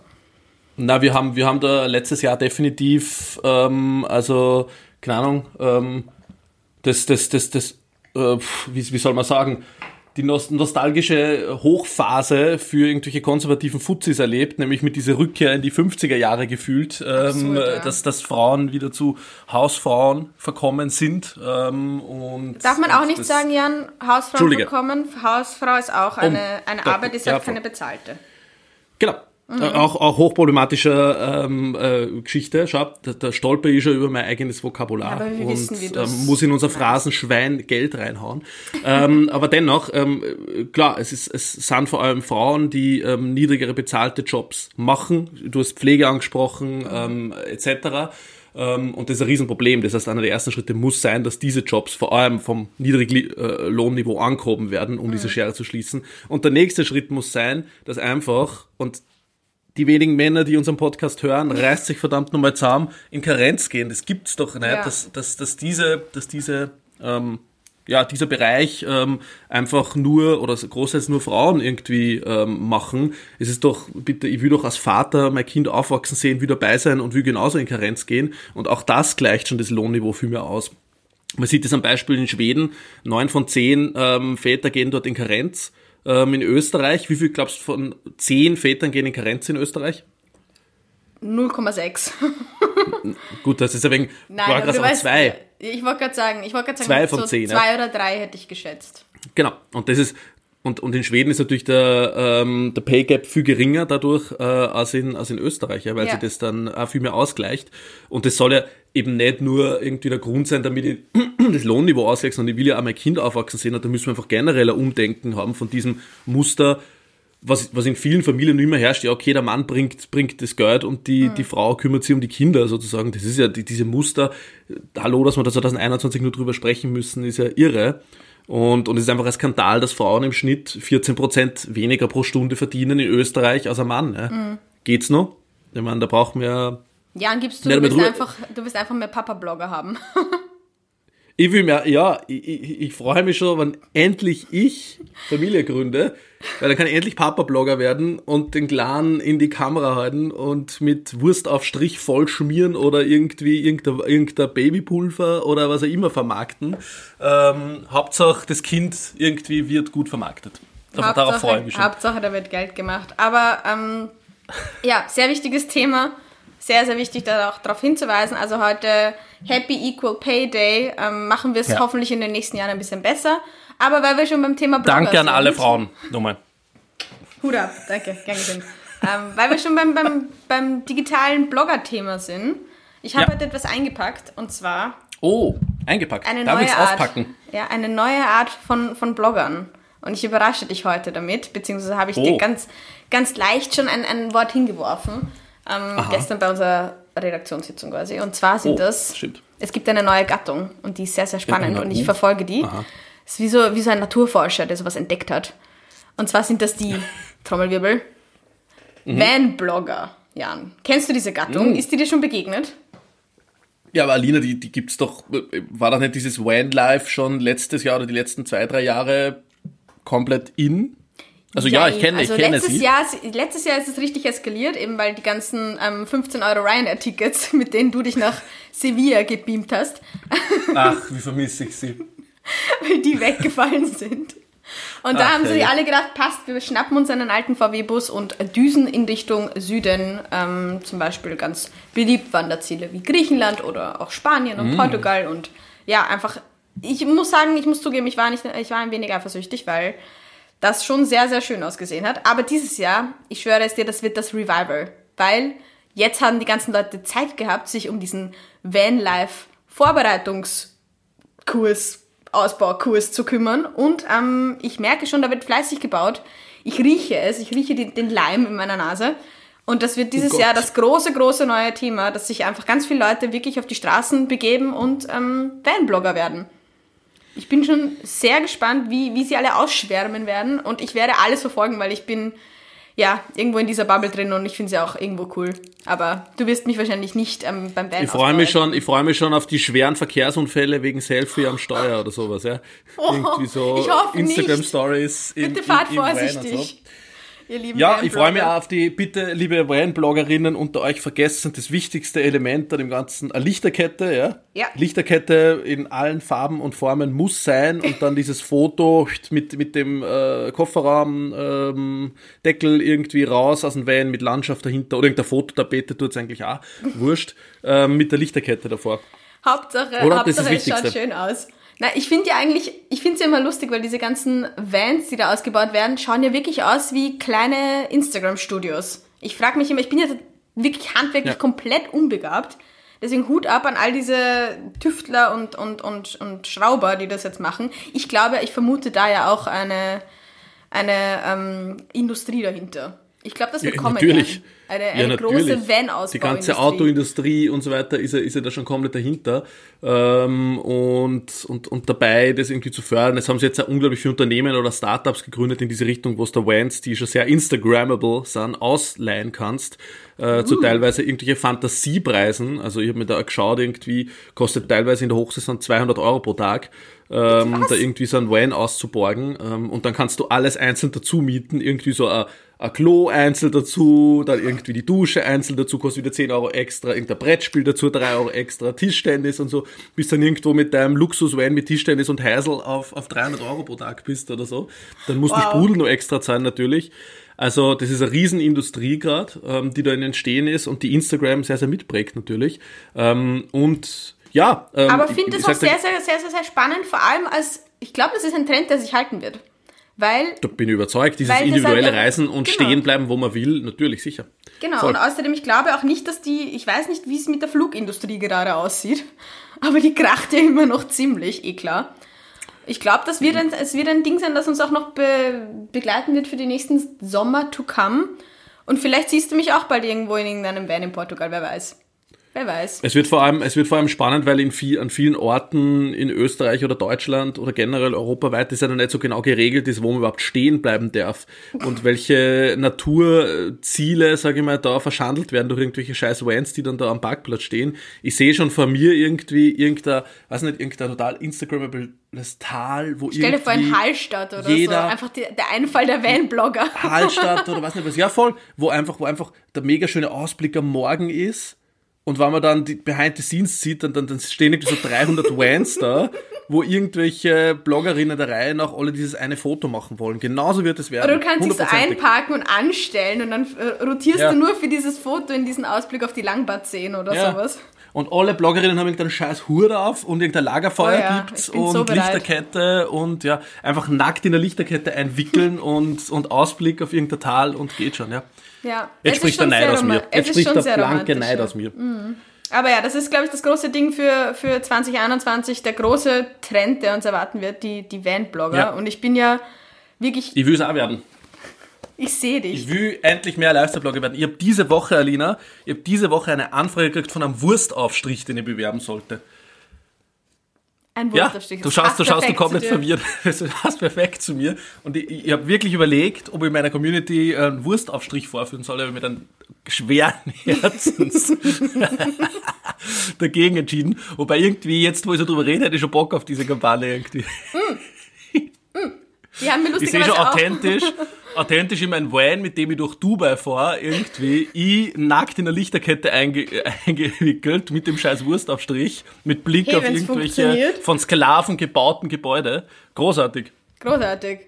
Na, wir haben, wir haben da letztes Jahr definitiv, ähm, also, keine Ahnung, ähm, das, das, das, das, äh, wie, wie soll man sagen, die nostalgische Hochphase für irgendwelche konservativen Fuzis erlebt, nämlich mit dieser Rückkehr in die 50er Jahre gefühlt, ähm, ja. dass, dass Frauen wieder zu Hausfrauen verkommen sind. Ähm, und Darf man auch nicht sagen, Jan, Hausfrau verkommen? Hausfrau ist auch eine, eine Arbeit, ist halt keine bezahlte. Genau, Mhm. Auch, auch hochproblematische ähm, äh, Geschichte. Schau, da, da stolper ich schon über mein eigenes Vokabular ja, und wissen, ähm, muss in unser Phrasenschwein Geld reinhauen. ähm, aber dennoch, ähm, klar, es, ist, es sind vor allem Frauen, die ähm, niedrigere bezahlte Jobs machen. Du hast Pflege angesprochen, ähm, etc. Ähm, und das ist ein Riesenproblem. Das heißt, einer der ersten Schritte muss sein, dass diese Jobs vor allem vom Niedriglohnniveau angehoben werden, um mhm. diese Schere zu schließen. Und der nächste Schritt muss sein, dass einfach, und die wenigen Männer, die unseren Podcast hören, reißt sich verdammt nochmal zusammen, in Karenz gehen. Das gibt's doch nicht, ja. dass, dass, dass diese, dass diese, ähm, ja, dieser Bereich ähm, einfach nur oder großteils nur Frauen irgendwie ähm, machen. Es ist doch, bitte, ich will doch als Vater mein Kind aufwachsen sehen, will dabei sein und will genauso in Karenz gehen. Und auch das gleicht schon das Lohnniveau viel mehr aus. Man sieht es am Beispiel in Schweden, neun von zehn ähm, Väter gehen dort in Karenz ähm, in Österreich. Wie viel glaubst du von zehn Vätern gehen in Karenz in Österreich? 0,6. Gut, das ist ein wenig, Nein, war gerade weißt, zwei. Ich wollte gerade sagen, ich wollte gerade sagen, zwei von so zehn. Zwei ja. oder drei hätte ich geschätzt. Genau. Und das ist, und, und in Schweden ist natürlich der, ähm, der Pay Gap viel geringer dadurch äh, als, in, als in Österreich, ja, weil ja. sie das dann auch viel mehr ausgleicht. Und das soll ja eben nicht nur irgendwie der Grund sein, damit ich das Lohnniveau ausgleiche, sondern ich will ja auch mein Kind aufwachsen sehen und da müssen wir einfach generell ein Umdenken haben von diesem Muster, was, was in vielen Familien immer herrscht, ja, okay, der Mann bringt, bringt das Geld und die, mhm. die Frau kümmert sich um die Kinder sozusagen. Das ist ja die, diese Muster, hallo, dass wir da 2021 nur drüber sprechen müssen, ist ja irre. Und, und es ist einfach ein Skandal, dass Frauen im Schnitt 14% weniger pro Stunde verdienen in Österreich als ein Mann. Ja. Mhm. Geht's noch? Ich meine, da brauchen wir. Ja, gibst du, du willst, einfach, du willst einfach mehr Papa-Blogger haben. ich will mehr, ja, ich, ich, ich freue mich schon, wenn endlich ich Familie gründe weil dann kann ich endlich Papa-Blogger werden und den Clan in die Kamera halten und mit Wurst auf Strich voll schmieren oder irgendwie irgendein, irgendein Babypulver oder was auch immer vermarkten. Ähm, Hauptsache, das Kind irgendwie wird gut vermarktet. Hauptsache, darauf freue ich mich schon. Hauptsache, da wird Geld gemacht. Aber ähm, ja, sehr wichtiges Thema. Sehr, sehr wichtig, da auch darauf hinzuweisen. Also heute Happy Equal Pay Day. Ähm, machen wir es ja. hoffentlich in den nächsten Jahren ein bisschen besser. Aber weil wir schon beim Thema Blogger Danke an sind, alle Frauen. Nochmal. Hut ab, danke, gern geschehen. ähm, weil wir schon beim, beim, beim digitalen Blogger-Thema sind. Ich habe ja. heute etwas eingepackt und zwar. Oh, eingepackt. Eine Darf neue Art, auspacken? Ja, eine neue Art von, von Bloggern. Und ich überrasche dich heute damit, beziehungsweise habe ich Oh. dir ganz, ganz leicht schon ein, ein Wort hingeworfen. Ähm, gestern bei unserer Redaktionssitzung quasi. Und zwar sind Oh, das, stimmt. es gibt eine neue Gattung und die ist sehr, sehr spannend Ja, und ich verfolge die. Aha. Es ist wie so, wie so ein Naturforscher, der sowas entdeckt hat. Und zwar sind das die, Trommelwirbel, Mhm. Van-Blogger. Jan, kennst du diese Gattung? Oh. Ist die dir schon begegnet? Ja, aber Alina, die, die gibt's doch, war doch nicht dieses Van-Life schon letztes Jahr oder die letzten zwei, drei Jahre komplett in? Also ja, ich kenne, also ich kenne letztes sie. Jahr, letztes Jahr ist es richtig eskaliert, eben weil die ganzen ähm, 15 Euro Ryanair-Tickets, mit denen du dich nach Sevilla gebeamt hast, Ach, wie vermisse ich sie. weil die weggefallen sind. Und da Ach, haben sie alle gedacht, passt, wir schnappen uns einen alten VW-Bus und düsen in Richtung Süden. Ähm, zum Beispiel ganz beliebt Wanderziele wie Griechenland oder auch Spanien Mm. und Portugal. Und ja, einfach, ich muss sagen, ich muss zugeben, ich war, nicht, ich war ein wenig eifersüchtig, weil das schon sehr, sehr schön ausgesehen hat. Aber dieses Jahr, ich schwöre es dir, das wird das Revival. Weil jetzt haben die ganzen Leute Zeit gehabt, sich um diesen Van-Life-Vorbereitungskurs, Ausbaukurs zu kümmern. Und ähm, ich merke schon, da wird fleißig gebaut. Ich rieche es, ich rieche die, den Leim in meiner Nase. Und das wird dieses Gott. Jahr das große, große neue Thema, dass sich einfach ganz viele Leute wirklich auf die Straßen begeben und ähm, Van-Blogger werden. Ich bin schon sehr gespannt, wie, wie sie alle ausschwärmen werden und ich werde alles verfolgen, weil ich bin ja irgendwo in dieser Bubble drin und ich finde sie auch irgendwo cool. Aber du wirst mich wahrscheinlich nicht ähm, beim Van Ich freue mich schon, ich freue mich schon auf die schweren Verkehrsunfälle wegen Selfie am Steuer oder sowas, ja. Irgendwie so Oh, ich hoffe Instagram nicht. Stories im, Bitte fahrt im, im vorsichtig. Ihr lieben Ja, ich freue mich auch auf die, bitte, liebe Van-Bloggerinnen unter euch vergessen, das wichtigste Element an dem Ganzen, eine Lichterkette, ja? Ja. Lichterkette in allen Farben und Formen muss sein und dann dieses Foto mit, mit dem äh, Kofferraum, ähm, Deckel irgendwie raus aus dem Van mit Landschaft dahinter oder irgendeine Fototapete tut's eigentlich auch, wurscht, ähm, mit der Lichterkette davor. Hauptsache, Oder? Hauptsache es schaut schön aus. Na, ich finde ja eigentlich, ich finde es ja immer lustig, weil diese ganzen Vans, die da ausgebaut werden, schauen ja wirklich aus wie kleine Instagram-Studios. Ich frage mich immer, ich bin ja wirklich handwerklich Ja. komplett unbegabt. Deswegen Hut ab an all diese Tüftler und, und, und, und Schrauber, die das jetzt machen. Ich glaube, ich vermute da ja auch eine, eine ähm, Industrie dahinter. Ich glaube, das wird Ja, kommen. natürlich. Jan. Eine, Ja, eine große natürlich. Van-Ausbauindustrie. Die ganze Autoindustrie und so weiter ist ja, ist ja da schon komplett dahinter. Ähm, und, und, und dabei, das irgendwie zu fördern. Es haben sie jetzt ja unglaublich viele Unternehmen oder Startups gegründet in diese Richtung, wo es da Vans, die schon sehr Instagrammable sind, ausleihen kannst. Äh, Uh. zu teilweise irgendwelche Fantasiepreisen. Also ich habe mir da geschaut, irgendwie kostet teilweise in der Hochsaison 200 Euro pro Tag. Ähm, da irgendwie so ein Van auszuborgen. Ähm, und dann kannst du alles einzeln dazu mieten. Irgendwie so ein, ein Klo einzeln dazu, dann irgendwie die Dusche einzeln dazu, kostet wieder 10 Euro extra, irgendein Brettspiel dazu, 3 Euro extra, Tischtennis und so. Bis dann irgendwo mit deinem Luxus-Van mit Tischtennis und Heisel auf, auf 300 Euro pro Tag bist oder so. Dann musst du Wow. Sprudel noch extra zahlen natürlich. Also das ist eine Riesenindustrie gerade, ähm, die da in Entstehen ist und die Instagram sehr, sehr mitprägt natürlich. Ähm, und ja, ähm, Aber ich- finde es auch sehr, sehr, sehr, sehr, sehr spannend, vor allem als, ich glaube, das ist ein Trend, der sich halten wird. Weil, Da bin ich überzeugt, dieses individuelle halt- Reisen und genau. stehen bleiben, wo man will, natürlich sicher. genau, Voll. und außerdem, ich glaube auch nicht, dass die, ich weiß nicht, wie es mit der Flugindustrie gerade aussieht, aber die kracht ja immer noch ziemlich, eh klar. Ich glaube, das wird ein, es wird ein Ding sein, das uns auch noch be begleiten wird für die nächsten Sommer to come. Und vielleicht siehst du mich auch bald irgendwo in irgendeinem Van in Portugal, wer weiß. Wer weiß. Es wird vor allem, es wird vor allem spannend, weil in viel, an vielen Orten in Österreich oder Deutschland oder generell europaweit das ja noch nicht so genau geregelt ist, wo man überhaupt stehen bleiben darf und welche Naturziele, sage ich mal, da verschandelt werden durch irgendwelche scheiß Vans, die dann da am Parkplatz stehen. Ich sehe schon vor mir irgendwie irgendein, weiß nicht, irgendein total Instagrammables Tal, wo Stell dir vor, in Hallstatt oder jeder- so. Einfach die, der Einfall der Van-Blogger. Hallstatt oder was nicht was. Ja, voll. Wo einfach, wo einfach der mega schöne Ausblick am Morgen ist. Und wenn man dann die Behind the Scenes sieht, dann, dann, dann stehen irgendwie so 300 Vans da, wo irgendwelche Bloggerinnen der Reihe nach alle dieses eine Foto machen wollen. Genauso wird es werden. Oder du kannst dich so einparken und anstellen und dann äh, rotierst Ja. du nur für dieses Foto in diesen Ausblick auf die Langbadseen oder Ja. sowas. Und alle Bloggerinnen haben irgendeinen scheiß Hut auf und irgendein Lagerfeuer Oh ja, gibt's und so. Lichterkette und ja, einfach nackt in der Lichterkette einwickeln und, und Ausblick auf irgendein Tal und geht schon, ja. Ja. Jetzt spricht der Neid aus mir. Jetzt spricht der blanke Neid ja. aus mir. Aber ja, das ist, glaube ich, das große Ding für, für 2021, der große Trend, der uns erwarten wird, die, die Van-Blogger. Ja. Und ich bin ja wirklich, Ich will es auch werden. Ich sehe dich. Ich will endlich mehr Lifestyle-Blogger werden. Ich habe diese Woche, Alina, ich habe diese Woche eine Anfrage gekriegt von einem Wurstaufstrich, den ich bewerben sollte. Ein Ja, Wurstaufstrich. du Das schaust, du schaust du komplett verwirrt. Du passt perfekt zu mir. Und ich, ich habe wirklich überlegt, ob ich meiner Community einen Wurstaufstrich vorführen soll, aber mit einem schweren Herzens dagegen entschieden. Wobei irgendwie jetzt, wo ich so drüber rede, hätte ich schon Bock auf diese Kampagne irgendwie. Die haben mir Ich sehe lustigerweise schon authentisch, authentisch in meinem Van, mit dem ich durch Dubai fahre, irgendwie, ich nackt in der Lichterkette einge eingewickelt, mit dem scheiß Wurstaufstrich, mit Blick Hey, auf irgendwelche von Sklaven gebauten Gebäude. Großartig. Großartig.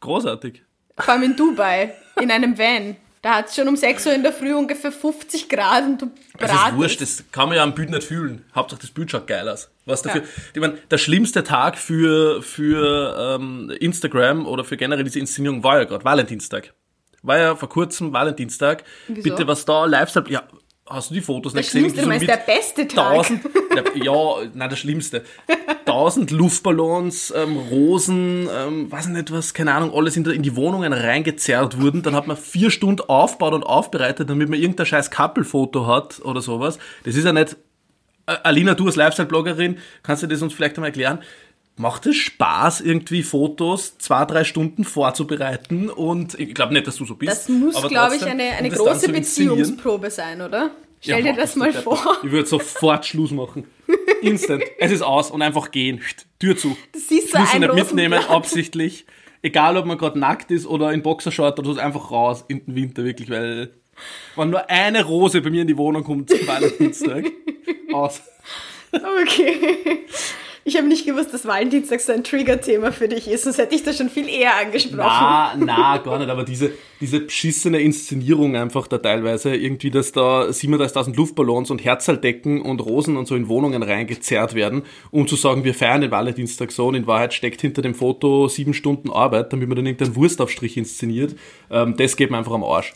Großartig. Vor allem in Dubai, in einem Van. Da hat es schon um 6 Uhr in der Früh ungefähr 50 Grad und du Das ist bratest. wurscht, das kann man ja am Bild nicht fühlen. Hauptsache das Bild schaut geil aus. Was dafür, Ja. ich meine, der schlimmste Tag für, für ähm, Instagram oder für generell diese Inszenierung war ja gerade Valentinstag. War ja vor kurzem Valentinstag. Wieso? Bitte, was da Lifestyle, ja, hast du die Fotos Das nicht gesehen? Schlimmste, du meinst mit der beste Tag. Tausend, ja, nein, das Schlimmste. Tausend Luftballons, ähm, Rosen, ähm, weiß nicht was, keine Ahnung, alles in, der, in die Wohnungen reingezerrt wurden. Dann hat man vier Stunden aufgebaut und aufbereitet, damit man irgendein scheiß Couple-Foto hat oder sowas. Das ist ja nicht, Alina, du als Lifestyle-Bloggerin, kannst du das uns vielleicht einmal erklären? Macht es Spaß, irgendwie Fotos zwei, drei Stunden vorzubereiten? Und ich glaube nicht, dass du so bist. Das muss, glaube ich, eine, eine das große. Beziehungsprobe sein, oder? Stell Ja, dir das mal vor. Ich würde sofort Schluss machen. Instant. Es ist aus und einfach gehen. Tür zu. Du siehst so Schlüssel nicht mitnehmen, Rosenblatt. absichtlich. Egal, ob man gerade nackt ist oder in Boxershort oder so, einfach raus in den Winter, wirklich, weil wenn nur eine Rose bei mir in die Wohnung kommt zum Valentinstag, aus. Okay. Ich habe nicht gewusst, dass Valentinstag so ein Trigger-Thema für dich ist, sonst hätte ich das schon viel eher angesprochen. Na, na, gar nicht, aber diese, diese beschissene Inszenierung einfach da teilweise, irgendwie, dass da 37.000 Luftballons und Herzaldecken und Rosen und so in Wohnungen reingezerrt werden, um zu sagen, wir feiern den Valentinstag so und in Wahrheit steckt hinter dem Foto sieben Stunden Arbeit, damit man dann irgendeinen Wurstaufstrich inszeniert. Ähm, das geht mir einfach am Arsch.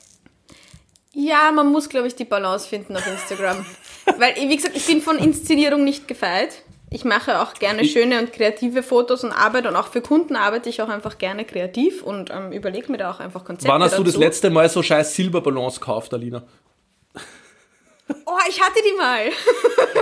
Ja, man muss, glaube ich, die Balance finden auf Instagram. Weil, wie gesagt, ich bin von Inszenierung nicht gefeit. Ich mache auch gerne schöne und kreative Fotos und Arbeit und auch für Kunden arbeite ich auch einfach gerne kreativ und ähm, überlege mir da auch einfach Konzepte Wann hast du das dazu. letzte Mal so scheiß Silberballons gekauft, Alina? Oh, ich hatte die mal.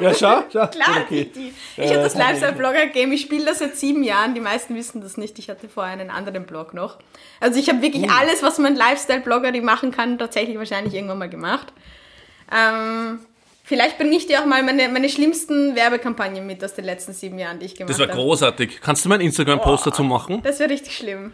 Ja, schau, schau. Klar, okay. die, die. Ich habe das Äh, Lifestyle-Blogger-Game, ich spiele das seit sieben Jahren. Die meisten wissen das nicht. Ich hatte vorher einen anderen Blog noch. Also ich habe wirklich Uh. alles, was man Lifestyle-Blogger die machen kann, tatsächlich wahrscheinlich irgendwann mal gemacht. Ähm, vielleicht bringe ich dir auch mal meine, meine schlimmsten Werbekampagnen mit aus den letzten sieben Jahren, die ich gemacht Das war habe. großartig. Kannst du mal einen Instagram-Post dazu machen? Das wäre richtig schlimm.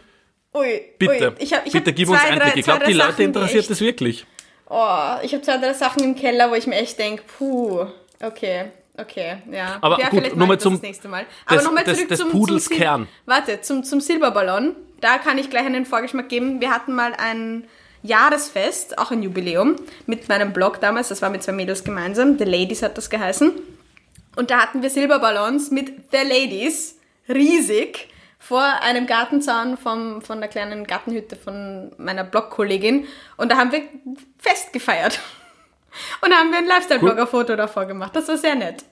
Ui, Bitte. Ui. Ich hab, ich Bitte gib zwei, uns Einblick. Ich glaube, die Leute Sachen, interessiert echt, das wirklich. Oh, ich habe zwei, drei Sachen im Keller, wo ich mir echt denke, puh, okay, okay, ja. Aber ja, gut, vielleicht nur mache mal ich das zum- das nächste Mal. Aber des- nochmal des- zurück des zum, Pudels zum Sil- Kern. Warte, zum, zum Silberballon. Da kann ich gleich einen Vorgeschmack geben. Wir hatten mal ein Jahresfest, auch ein Jubiläum, mit meinem Blog damals, das war mit zwei Mädels gemeinsam, The Ladies hat das geheißen. Und da hatten wir Silberballons mit The Ladies, riesig, vor einem Gartenzaun vom, von der kleinen Gartenhütte von meiner Blogkollegin. Und da haben wir Fest gefeiert. Und da haben wir ein Lifestyle-Blogger-Foto davor gemacht. Das war sehr nett.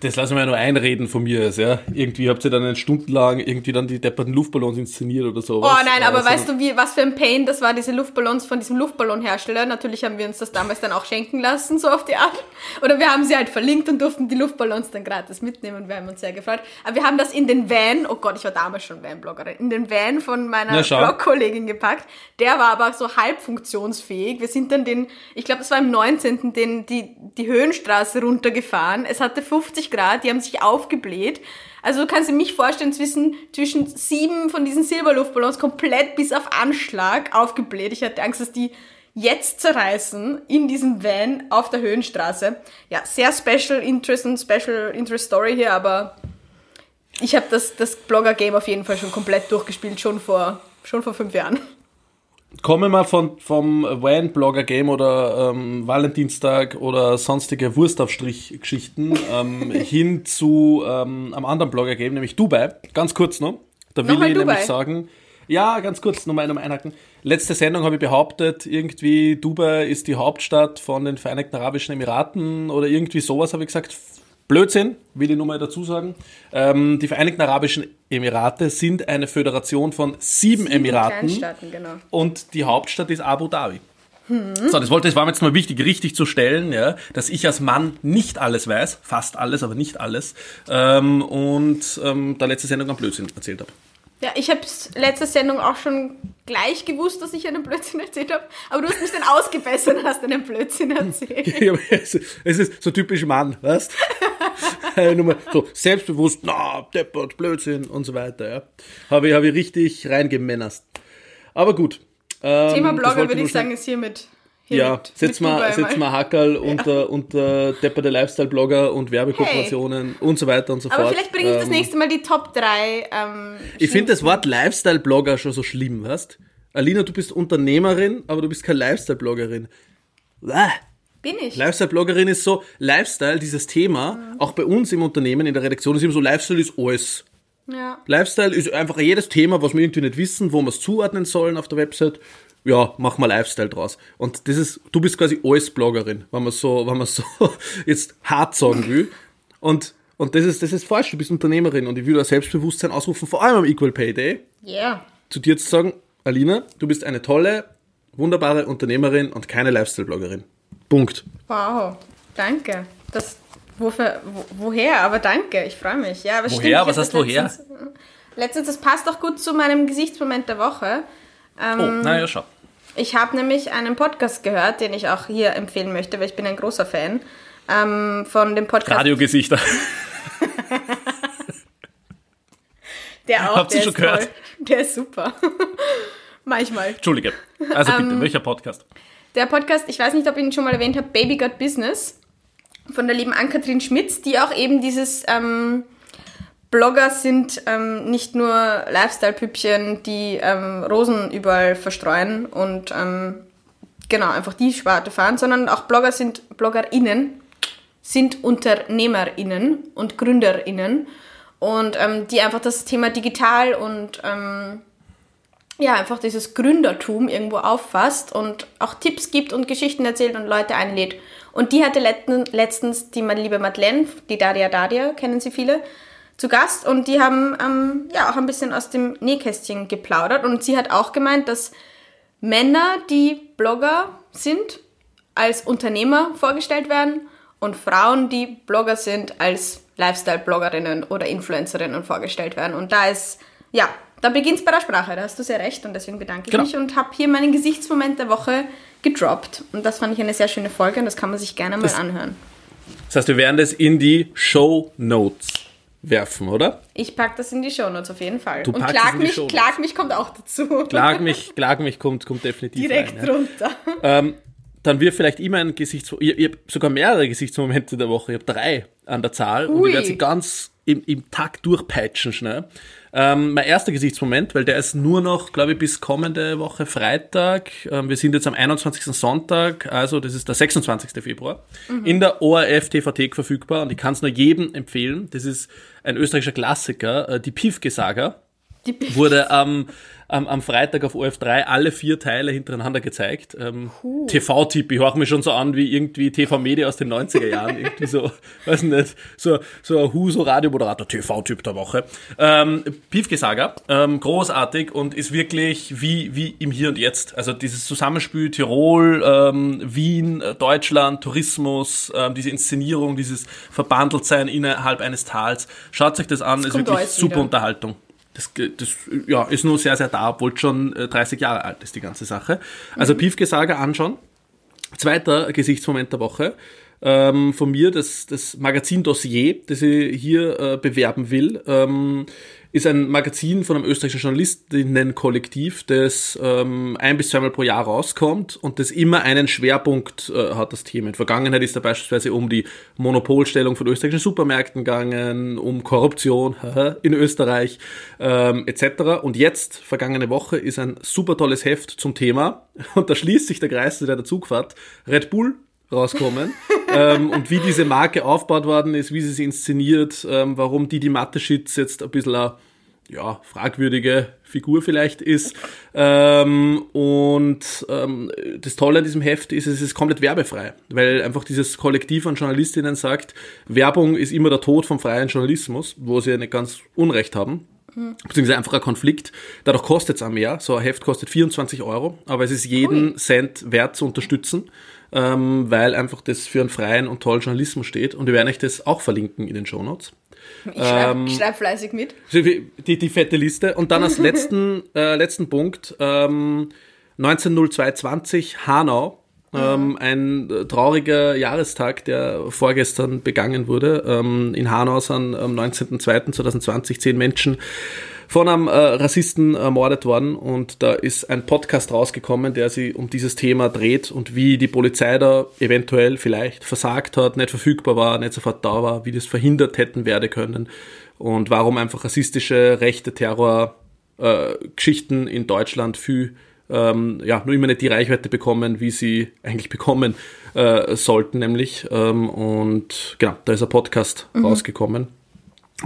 Das lassen wir ja nur einreden von mir. Ja. Irgendwie habt ihr dann stundenlang irgendwie dann die depperten Luftballons inszeniert oder so. Oh nein, aber weißt du, wie, was für ein Pain das war, diese Luftballons von diesem Luftballonhersteller. Natürlich haben wir uns das damals dann auch schenken lassen, so auf die Art. Oder wir haben sie halt verlinkt und durften die Luftballons dann gratis mitnehmen. Wir haben uns sehr gefreut. Aber wir haben das in den Van, oh Gott, ich war damals schon Van-Bloggerin, in den Van von meiner. Blogkollegin gepackt. Der war aber so halb funktionsfähig. Wir sind dann den, ich glaube, das war im 19. Den, die, die Höhenstraße runtergefahren. Es hatte 50 Grad, die haben sich aufgebläht. Also du kannst dir mich vorstellen, zwischen, zwischen sieben von diesen Silberluftballons komplett bis auf Anschlag aufgebläht. Ich hatte Angst, dass die jetzt zerreißen in diesem Van auf der Höhenstraße. Ja, sehr Special Interest und Special Interest Story hier, aber ich habe das, das Blogger-Game auf jeden Fall schon komplett durchgespielt, schon vor, schon vor fünf Jahren. Kommen wir von, vom Van-Blogger-Game oder ähm, Valentinstag oder sonstige Wurstaufstrich-Geschichten ähm, hin zu ähm, einem anderen Blogger-Game, nämlich Dubai. Ganz kurz noch. Da will ich Dubai? nämlich sagen, ja, ganz kurz, nochmal um einhaken. Letzte Sendung habe ich behauptet, irgendwie Dubai ist die Hauptstadt von den Vereinigten Arabischen Emiraten oder irgendwie sowas habe ich gesagt. Blödsinn, will ich nur mal dazu sagen. Ähm, die Vereinigten Arabischen Emirate sind eine Föderation von sieben, Emiraten Kleinstaaten, genau. und die Hauptstadt ist Abu Dhabi. So, das wollte, das war mir jetzt mal wichtig, richtig zu stellen, ja, dass ich als Mann nicht alles weiß, fast alles, aber nicht alles, ähm, und ähm, da letzte Sendung am Blödsinn erzählt habe. Ja, ich habe letzte Sendung auch schon gleich gewusst, dass ich einen Blödsinn erzählt habe, aber du hast mich dann ausgebessert und hast einen Blödsinn erzählt. Es, es ist so typisch Mann, weißt Nur so selbstbewusst, na, deppert, Blödsinn und so weiter, ja. Habe ich, hab ich richtig reingemännerst. Aber gut. Ähm, Thema das Blogger würde ich sagen, ist hiermit. Ja, hiermit setz mit mal, setz mal Hackerl unter, unter depperte Lifestyle-Blogger und Werbekooperationen und so weiter und so Aber fort. vielleicht bringe ich das Ähm, nächste Mal die Top 3. Ähm, Ich finde das Wort Lifestyle-Blogger schon so schlimm, weißt Alina, du bist Unternehmerin, aber du bist keine Lifestyle-Bloggerin. Bin ich. Lifestyle-Bloggerin ist so, Lifestyle, dieses Thema, auch bei uns im Unternehmen, in der Redaktion, ist immer so, Lifestyle ist alles. ja. Lifestyle ist einfach jedes Thema, was wir irgendwie nicht wissen, wo wir es zuordnen sollen auf der Website. Ja, mach mal Lifestyle draus. Und das ist, du bist quasi alles Bloggerin, wenn man so, wenn man so jetzt hart sagen will. Und, und das ist, das ist falsch. Du bist Unternehmerin und ich will da Selbstbewusstsein ausrufen, vor allem am Equal Pay Day, Yeah. zu dir zu sagen, Alina, du bist eine tolle, wunderbare Unternehmerin und keine Lifestyle-Bloggerin. Punkt. Wow. Danke. Das, wofür, wo, woher? Aber danke. Ich freue mich. Ja, aber Woher? stimmt, Was heißt das woher? Letztens, das passt auch gut zu meinem Gesichtsmoment der Woche. Oh, naja, schau. Ich habe nämlich einen Podcast gehört, den ich auch hier empfehlen möchte, weil ich bin ein großer Fan ähm, von dem Podcast. Radiogesichter. Der auch, Habt ihr der schon ist gehört? toll. Der ist super. Manchmal. Entschuldige. Also Ähm, bitte, welcher Podcast? Der Podcast, ich weiß nicht, ob ich ihn schon mal erwähnt habe, Baby Got Business von der lieben Ann-Kathrin Schmitz, die auch eben dieses ähm, Blogger sind ähm, nicht nur Lifestyle-Püppchen, die ähm, Rosen überall verstreuen und ähm, genau einfach die Sparte fahren, sondern auch Blogger sind BloggerInnen, sind UnternehmerInnen und GründerInnen und ähm, die einfach das Thema digital und ähm, ja, einfach dieses Gründertum irgendwo auffasst und auch Tipps gibt und Geschichten erzählt und Leute einlädt. Und die hatte letzten, letztens die meine liebe Madeleine, die Daria Daria, kennen sie viele, zu Gast und die haben ähm, ja auch ein bisschen aus dem Nähkästchen geplaudert und sie hat auch gemeint, dass Männer, die Blogger sind, als Unternehmer vorgestellt werden und Frauen, die Blogger sind, als Lifestyle-Bloggerinnen oder Influencerinnen vorgestellt werden. Und da ist, ja, da beginnt es bei der Sprache, da hast du sehr recht und deswegen bedanke ich Genau. mich und habe hier meinen Gesichtsmoment der Woche gedroppt. Und das fand ich eine sehr schöne Folge und das kann man sich gerne mal Das- anhören. Das heißt, wir werden das in die Show Notes werfen, oder? Ich pack das in die Shownotes auf jeden Fall. Du und klag mich, klag mich kommt auch dazu. Klag mich, klag mich kommt, kommt definitiv Direkt rein. Ja. runter. Ähm, dann wird vielleicht immer ein Gesichtsmoment, ich, ich habe sogar mehrere Gesichtsmomente der Woche, ich habe drei an der Zahl und Ui. ich werde sie ganz im, im Takt durchpeitschen schnell. Ähm, mein erster Gesichtsmoment, weil der ist nur noch, glaube ich, bis kommende Woche Freitag. Ähm, wir sind jetzt am 21. Sonntag, also das ist der 26. Februar, in der ORF TVT verfügbar und ich kann es nur jedem empfehlen. Das ist ein österreichischer Klassiker, äh, die Piefke-Saga Die wurde am, am, am Freitag auf OF3 alle vier Teile hintereinander gezeigt. Ähm, TV-Tipp, ich höre mir schon so an wie irgendwie TV-Media aus den 90er Jahren. irgendwie so, weiß nicht, so, so ein Huso-Radiomoderator, TV-Typ der Woche. Ähm, Piefke Saga, ähm, großartig und ist wirklich wie, wie im Hier und Jetzt. Also dieses Zusammenspiel Tirol, ähm, Wien, äh, Deutschland, Tourismus, ähm, diese Inszenierung, dieses Verbandeltsein innerhalb eines Tals. Schaut euch das an, ist kommt wirklich super wieder. Unterhaltung. Das, das ja, ist nur sehr, sehr da, obwohl schon äh, 30 Jahre alt ist, die ganze Sache. Also Mhm. Piefke Saga anschauen. Zweiter Gesichtsmoment der Woche. Ähm, von mir das, das Magazin Dossier, das ich hier äh, bewerben will, ähm, ist ein Magazin von einem österreichischen Journalistinnenkollektiv, das ähm, ein bis zweimal pro Jahr rauskommt und das immer einen Schwerpunkt äh, hat, das Thema. In der Vergangenheit ist da beispielsweise um die Monopolstellung von österreichischen Supermärkten gegangen, um Korruption in Österreich ähm, etc. Und jetzt, vergangene Woche, ist ein super tolles Heft zum Thema und da schließt sich der Kreis zu der Zugfahrt. Red Bull rauskommen ähm, und wie diese Marke aufgebaut worden ist, wie sie sie inszeniert, ähm, warum die die Mateschitz jetzt ein bisschen ja, fragwürdige Figur vielleicht ist. Ähm, und ähm, das Tolle an diesem Heft ist, es ist komplett werbefrei, weil einfach dieses Kollektiv an Journalistinnen sagt, Werbung ist immer der Tod vom freien Journalismus, wo sie ja nicht ganz Unrecht haben. Beziehungsweise einfach ein Konflikt. Dadurch kostet es auch mehr. So ein Heft kostet 24 Euro, aber es ist jeden Ui. Cent wert zu unterstützen, ähm, weil einfach das für einen freien und tollen Journalismus steht. Und wir werden euch das auch verlinken in den Shownotes. Ich schreibe Ähm, schreib fleißig mit. Die, die fette Liste. Und dann als letzten, äh, letzten Punkt, ähm, 19.02.20 Hanau. Ähm, ein äh, trauriger Jahrestag, der vorgestern begangen wurde. Ähm, in Hanau sind am 19.02.2020 zehn Menschen von einem äh, Rassisten ermordet worden und da ist ein Podcast rausgekommen, der sich um dieses Thema dreht und wie die Polizei da eventuell vielleicht versagt hat, nicht verfügbar war, nicht sofort da war, wie das verhindert hätten werden können und warum einfach rassistische, rechte Terror äh, in Deutschland viel ähm, ja, nur immer nicht die Reichweite bekommen, wie sie eigentlich bekommen äh, sollten, nämlich. Ähm, und genau, da ist ein Podcast rausgekommen,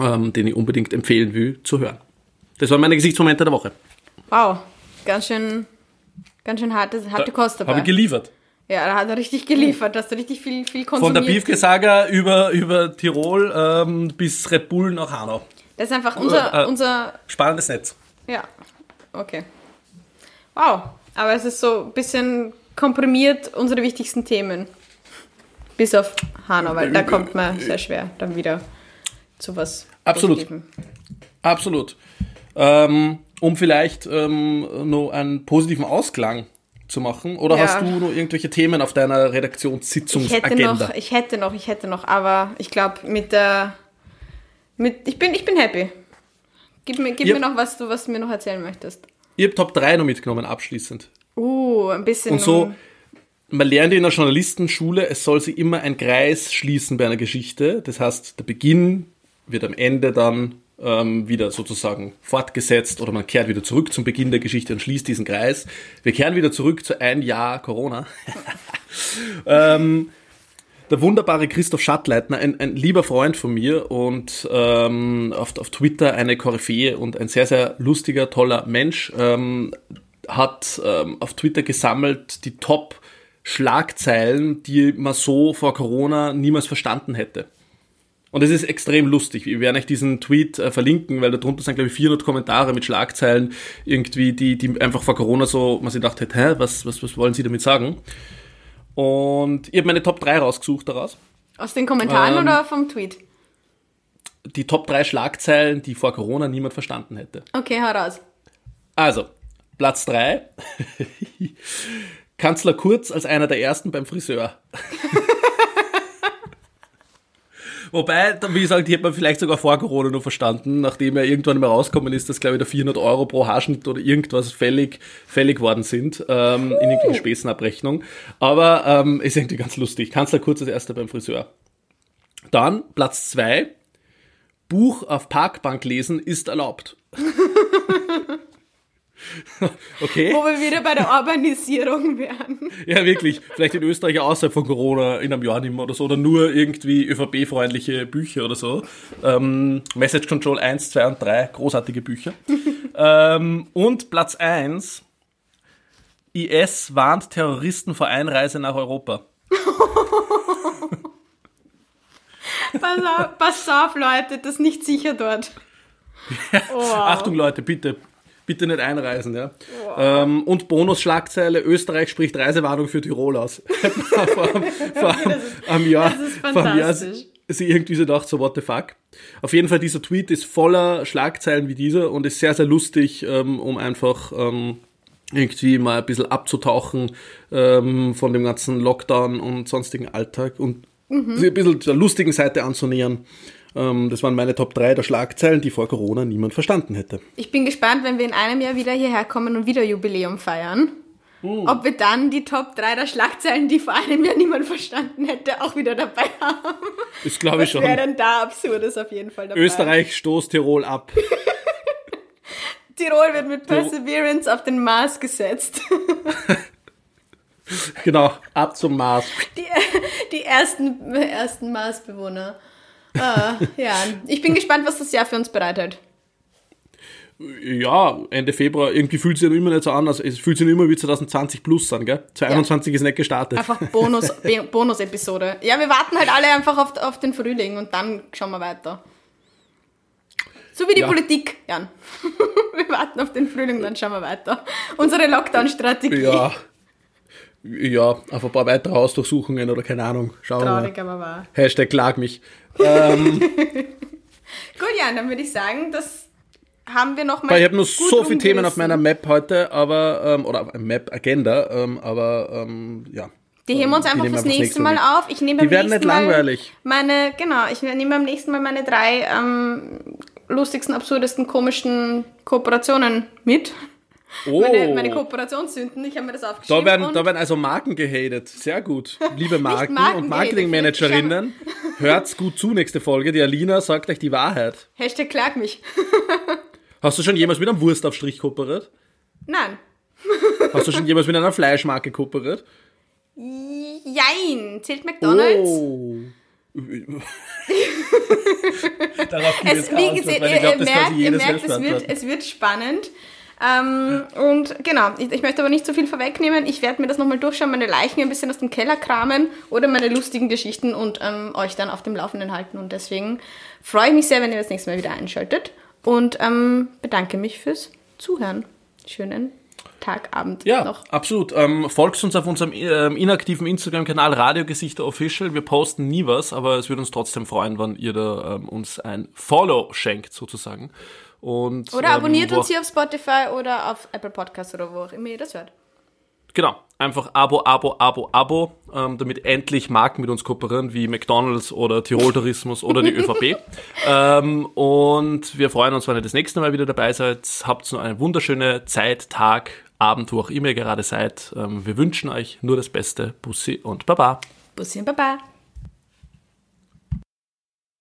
ähm, den ich unbedingt empfehlen will zu hören. Das waren meine Gesichtsmomente der Woche. Wow, ganz schön, ganz schön harte, harte Kost dabei. Habe ich geliefert. ja, da hat er richtig geliefert, da hast du richtig viel, viel Von konsumiert. der Beefgesager über, über Tirol ähm, bis Red Bull nach Hanau. Das ist einfach unser, Äh, äh. unser, Spannendes Netz. ja, okay. Wow, aber es ist so ein bisschen komprimiert unsere wichtigsten Themen. Bis auf Hanau, weil da kommt man sehr schwer dann wieder zu was Absolut. Positivem. Absolut. Ähm, um vielleicht ähm, noch einen positiven Ausklang zu machen. Oder Ja. hast du noch irgendwelche Themen auf deiner Ich hätte Redaktionssitzungsagenda? noch, ich hätte noch, ich hätte noch, aber ich glaube mit der, mit, ich bin, ich bin happy. Gib mir, gib mir noch was, du, was du mir noch erzählen möchtest. Ich habe Top 3 noch mitgenommen, abschließend. Uh, ein bisschen. Und so, man lernt in der Journalistenschule, es soll sich immer ein Kreis schließen bei einer Geschichte. Das heißt, der Beginn wird am Ende dann ähm, wieder sozusagen fortgesetzt oder man kehrt wieder zurück zum Beginn der Geschichte und schließt diesen Kreis. Wir kehren wieder zurück zu ein Jahr Corona. ähm, der wunderbare Christoph Schattleitner, ein, ein lieber Freund von mir und ähm, auf, auf Twitter eine Koryphäe und ein sehr, sehr lustiger, toller Mensch, ähm, hat ähm, auf Twitter gesammelt die Top-Schlagzeilen, die man so vor Corona niemals verstanden hätte. Und es ist extrem lustig. Wir werden euch diesen Tweet äh, verlinken, weil darunter sind, glaube ich, 400 Kommentare mit Schlagzeilen, irgendwie, die, die einfach vor Corona so, man sich gedacht hat, hä, was, was, was wollen sie damit sagen? Und ich habe meine Top 3 rausgesucht daraus. aus den Kommentaren ähm, oder vom Tweet? Die Top 3 Schlagzeilen, die vor Corona niemand verstanden hätte. Okay, hau raus. Also, Platz 3. Kanzler Kurz als einer der ersten beim Friseur. Wobei, wie gesagt, die hätte man vielleicht sogar vor Corona nur verstanden, nachdem er irgendwann mal rausgekommen ist, dass, glaube ich, da 400 Euro pro Haarschnitt oder irgendwas fällig, fällig worden sind, ähm, in irgendeiner Späßenabrechnung. Aber ähm, ist irgendwie ganz lustig. Kanzler Kurz als erster beim Friseur. Dann Platz 2. Buch auf Parkbank lesen ist erlaubt. okay. Wo wir wieder bei der Urbanisierung wären. Ja, wirklich. Vielleicht in Österreich außerhalb von Corona in einem Jahr nicht mehr oder so. Oder nur irgendwie ÖVP-freundliche Bücher oder so. Ähm, Message Control 1, 2 und 3, großartige Bücher. ähm, und Platz 1. IS warnt Terroristen vor Einreise nach Europa. Pass auf, pass auf, Leute, das ist nicht sicher dort. Oh. Achtung Leute, bitte. Bitte nicht einreisen, ja. Ähm, und Bonus-Schlagzeile, Österreich spricht Reisewarnung für Tirol aus. vor, vor am Jahr, das ist fantastisch. sie irgendwie so dachte, so what the fuck. Auf jeden Fall, dieser Tweet ist voller Schlagzeilen wie dieser und ist sehr, sehr lustig, ähm, um einfach ähm, irgendwie mal ein bisschen abzutauchen ähm, von dem ganzen Lockdown und sonstigen Alltag und sich ein bisschen der lustigen Seite anzunähern. Ähm, das waren meine Top 3 der Schlagzeilen, die vor Corona niemand verstanden hätte. Ich bin gespannt, wenn wir in einem Jahr wieder hierher kommen und wieder Jubiläum feiern. Uh. Ob wir dann die Top 3 der Schlagzeilen, die vor einem Jahr niemand verstanden hätte, auch wieder dabei haben. Das glaube ich Was wäre schon. denn da Absurdes auf jeden Fall dabei? Österreich stoßt Tirol ab. Tirol wird mit Perseverance auf den Mars gesetzt. genau, ab zum Mars. Die, die ersten, ersten Marsbewohner. Ah, ja, ich bin gespannt, was das Jahr für uns bereitet. Ja, Ende Februar, irgendwie fühlt sich ja immer nicht so an, also es fühlt sich immer wie 2020 plus an, gell? 2021 ist nicht gestartet. Einfach Bonus, Bonus-Episode. Ja, wir warten halt alle einfach auf, auf den Frühling und dann schauen wir weiter. So wie die Ja. Politik, Jan. wir warten auf den Frühling, dann schauen wir weiter. Unsere Lockdown-Strategie. Ja. Ja, auf ein paar weitere Hausdurchsuchungen oder keine Ahnung. Schauen wir mal. Traurig, aber wahr. Hashtag klag mich. Gut, Jan, dann würde ich sagen, das haben wir nochmal. Weil ich habe noch so viele Themen auf meiner Map heute, aber, ähm, oder Map-Agenda, ähm, aber, ähm, ja. Die heben wir uns einfach fürs nächste Mal auf. Ich nehme Die beim werden nächsten nicht Mal langweilig. Meine, genau, ich nehme beim nächsten Mal meine drei ähm, lustigsten, absurdesten, komischen Kooperationen mit. Oh, Meine, meine Kooperationssünden, ich habe mir das aufgeschrieben. da werden, da werden also Marken gehatet. Sehr gut. Liebe Marken Marken und Marketingmanagerinnen, hört's gut zu nächste Folge. Die Alina sagt euch die Wahrheit. Hashtag klag mich. Hast du schon jemals mit einem Wurstaufstrich kooperiert? Nein. Hast du schon jemals mit einer Fleischmarke kooperiert? Jein. Zählt McDonalds? Oh. Darauf Es, wie gesagt, ihr, ihr merkt, ihr merkt es, wird, wird. es wird spannend. Ähm, und genau, ich, ich möchte aber nicht so viel vorwegnehmen. Ich werde mir das nochmal durchschauen, meine Leichen ein bisschen aus dem Keller kramen oder meine lustigen Geschichten und ähm, euch dann auf dem Laufenden halten. Und deswegen freue ich mich sehr, wenn ihr das nächste Mal wieder einschaltet. Und ähm, bedanke mich fürs Zuhören. Schönen Tag, Abend Ja, noch. absolut. Ähm, folgt uns auf unserem ähm, inaktiven Instagram-Kanal Radiogesichter Official. Wir posten nie was, aber es würde uns trotzdem freuen, wenn ihr da ähm, uns ein Follow schenkt, sozusagen. Und, Oder ähm, abonniert wo uns hier auf Spotify oder auf Apple Podcasts oder wo auch immer ihr das hört. Genau, einfach Abo, Abo, Abo, Abo, ähm, damit endlich Marken mit uns kooperieren, wie McDonalds oder Tirol Tourismus oder die ÖVP. ähm, und wir freuen uns, wenn ihr das nächste Mal wieder dabei seid. Habt noch eine wunderschöne Zeit, Tag, Abend, wo auch immer ihr gerade seid. Ähm, wir wünschen euch nur das Beste. Bussi und Baba. Bussi und Baba.